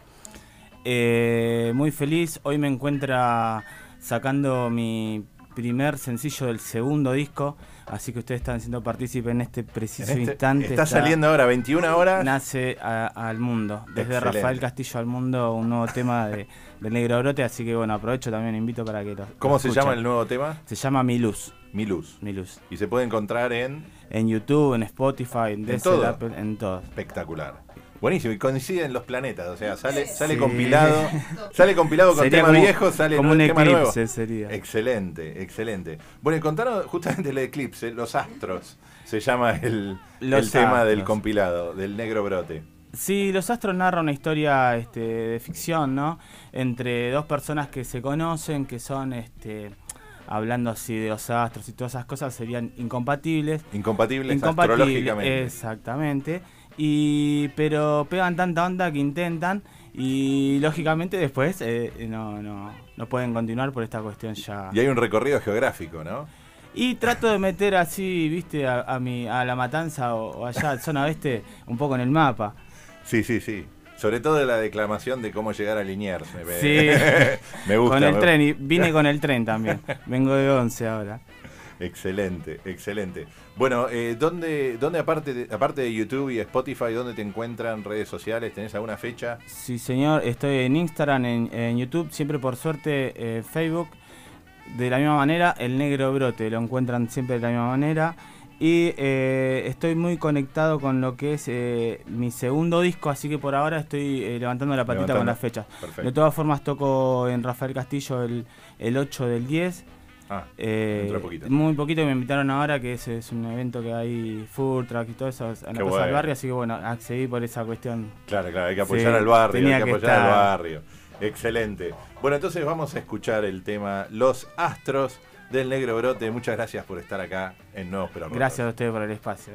Eh, muy feliz. Hoy me encuentra sacando mi primer sencillo del segundo disco. Así que ustedes están siendo partícipes en este preciso Este- instante. está saliendo ahora, 21 horas. Nace al mundo. Desde Excelente. Rafael Castillo al mundo, un nuevo tema de, del Negro Brote. Así que bueno, aprovecho también, invito para que lo. ¿Cómo lo se llama el nuevo tema? Se llama Mi Luz. Mi Luz. Mi Luz. Y se puede encontrar en... En YouTube, en Spotify, en, todo. Apple, en todo. Espectacular. Buenísimo, y coinciden los planetas, o sea, sale, sale Sí. compilado, sale compilado con Sería tema como- viejo, sale como nuevo un tema nuevo. eclipse sería. Excelente, excelente. Bueno, y contanos justamente el eclipse, los astros, se llama el, el tema del compilado, del negro brote. Sí, Los Astros narra una historia este, de ficción, ¿no? Entre dos personas que se conocen, que son, este, hablando así de los astros y todas esas cosas, serían incompatibles. Incompatibles astrológicamente. Exactamente. Y, pero pegan tanta onda que intentan y lógicamente después eh, no, no, no pueden continuar por esta cuestión ya. Y hay un recorrido geográfico, ¿no? Y trato de meter así, viste, a, a mi, a la matanza o, o allá, zona oeste, un poco en el mapa. Sí, sí, sí. Sobre todo la declamación de cómo llegar a Liniers. Me- Sí. me gusta. Con el me- tren, y vine con el tren también. Vengo de 11 ahora. Excelente, excelente. Bueno, eh, ¿dónde, dónde aparte, de, aparte de YouTube y Spotify, dónde te encuentran redes sociales? ¿Tenés alguna fecha? Sí, señor, estoy en Instagram, en, en YouTube, siempre por suerte eh, Facebook. De la misma manera, el negro brote, lo encuentran siempre de la misma manera. Y eh, estoy muy conectado con lo que es eh, mi segundo disco, así que por ahora estoy eh, levantando la patita Levantando. con las fechas. Perfecto. De todas formas, toco en Rafael Castillo el, el 8 del 10. Ah, Eh, poquito. Muy poquito me invitaron ahora, que es, es un evento que hay food truck y todo eso en la Plaza del. Barrio, así que bueno, accedí por esa cuestión. Claro, claro, hay que apoyar Sí, al barrio, tenía hay que que apoyar al barrio. Excelente. Bueno, entonces vamos a escuchar el tema Los Astros del Negro Brote. Muchas gracias por estar acá en Nuevos Pero. Gracias a ustedes por el espacio.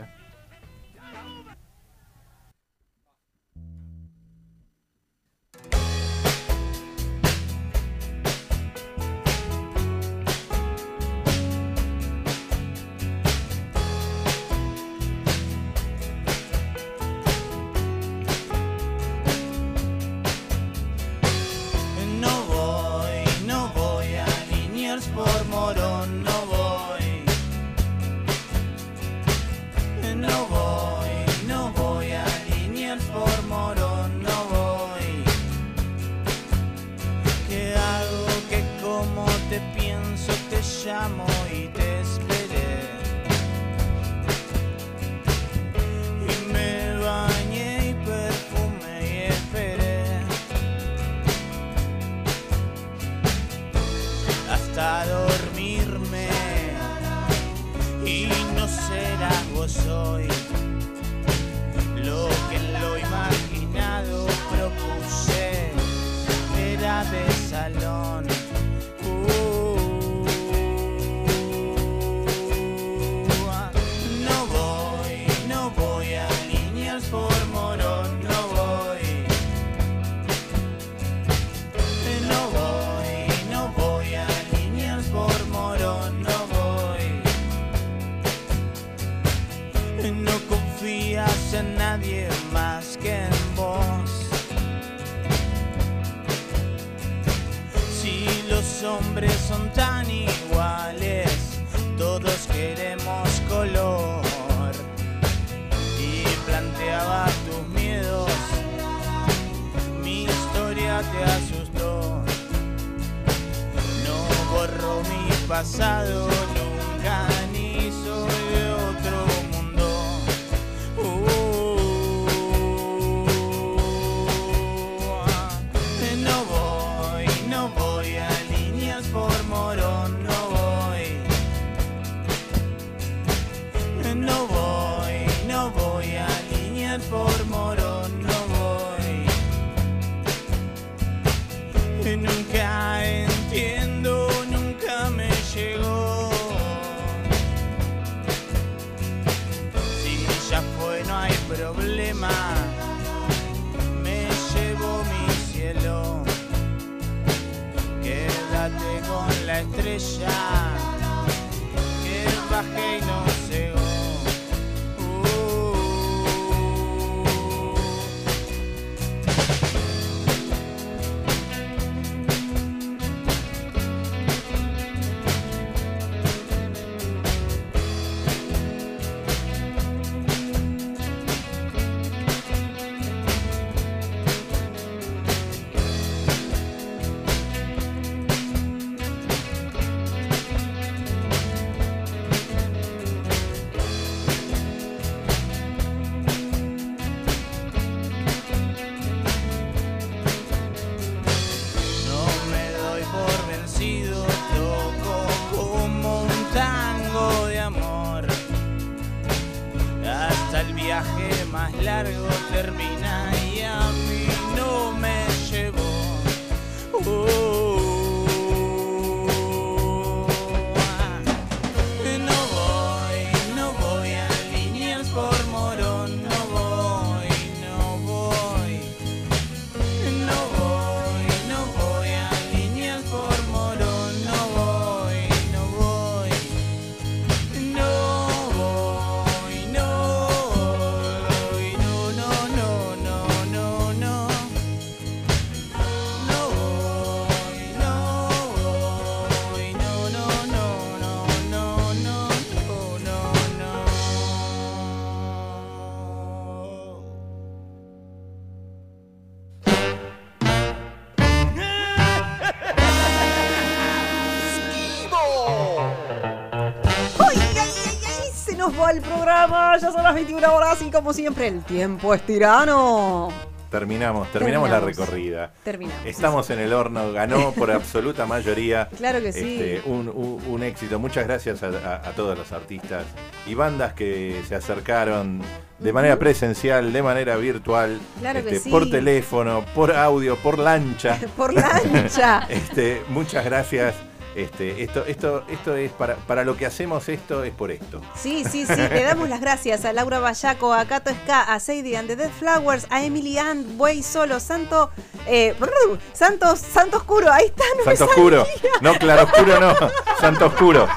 El programa. Ya son las 21 horas y como siempre el tiempo es tirano. Terminamos, terminamos, la recorrida. Terminamos. Estamos en el horno, ganó por absoluta mayoría. Claro que sí. Este, un, un- un éxito. Muchas gracias a, a- a todos los artistas y bandas que se acercaron de manera presencial, de manera virtual, Claro que este, sí. por teléfono, por audio, por lancha. Por lancha. Este, muchas gracias. Este, esto, esto, esto es para, para lo que hacemos esto es por esto. Sí, sí, sí. Le damos las gracias a Laura Bayaco, a Cato Ska, a Sadie and the Dead Flowers, a Emily Ann, Buey Solo, Santo. Eh, brr, Santos, Santo Oscuro, ahí está. No Santo Oscuro. No, Claro Oscuro no. Santo Oscuro.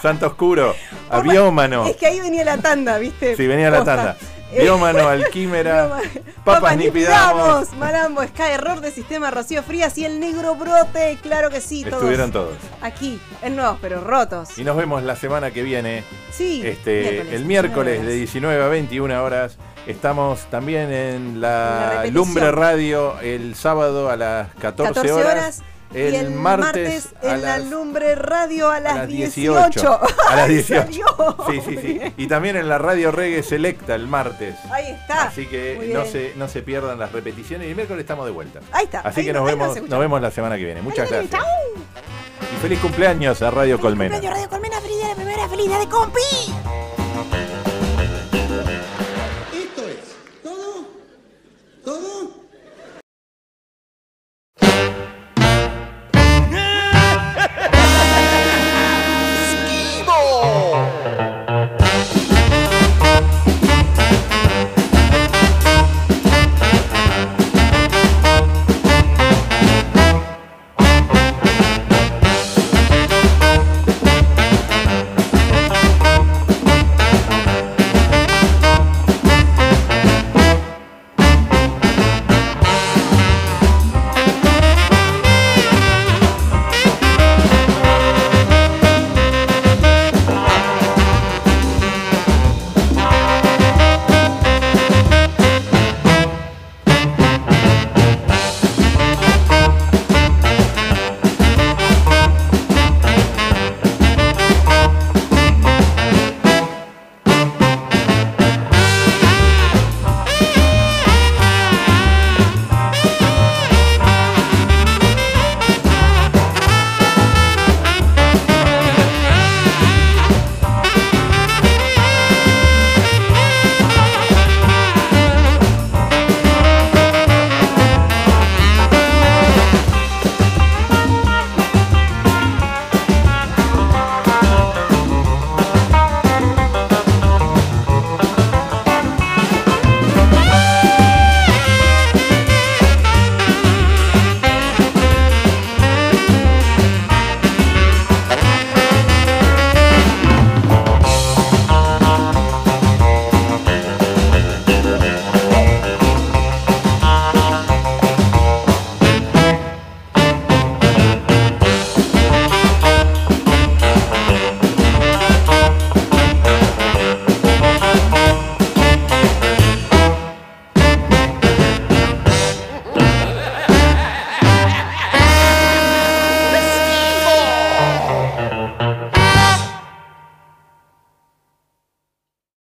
Santo Oscuro. A Biómano. Es que ahí venía la tanda, ¿viste? Sí, venía la tanda. Biómano, Alquímera. Papas, Papas ni pidamos. Malambo, Ska, Error de Sistema, Rocío Frías y el Negro Brote. Claro que sí, todos. Estuvieron todos. Aquí, en Nuevos Pero Rotos. Y nos vemos la semana que viene. Sí, Este, miércoles, el miércoles 19 de 19 a 21 horas. Estamos también en La. Lumbre Radio el sábado a las 14, 14 horas. El, el martes, en la Lumbre Radio a las, a 18. A las 18. sí, sí, sí. Y también en la Radio Reggae Selecta el martes. Ahí está. Así que no se, no se pierdan las repeticiones. Y el miércoles estamos de vuelta. Ahí está. Así que nos, vemos, nos, vemos la semana que viene. Muchas gracias. Y feliz cumpleaños a Radio Colmena. Radio Colmena, feliz día de primera, feliz día de compi. Esto es todo, todo.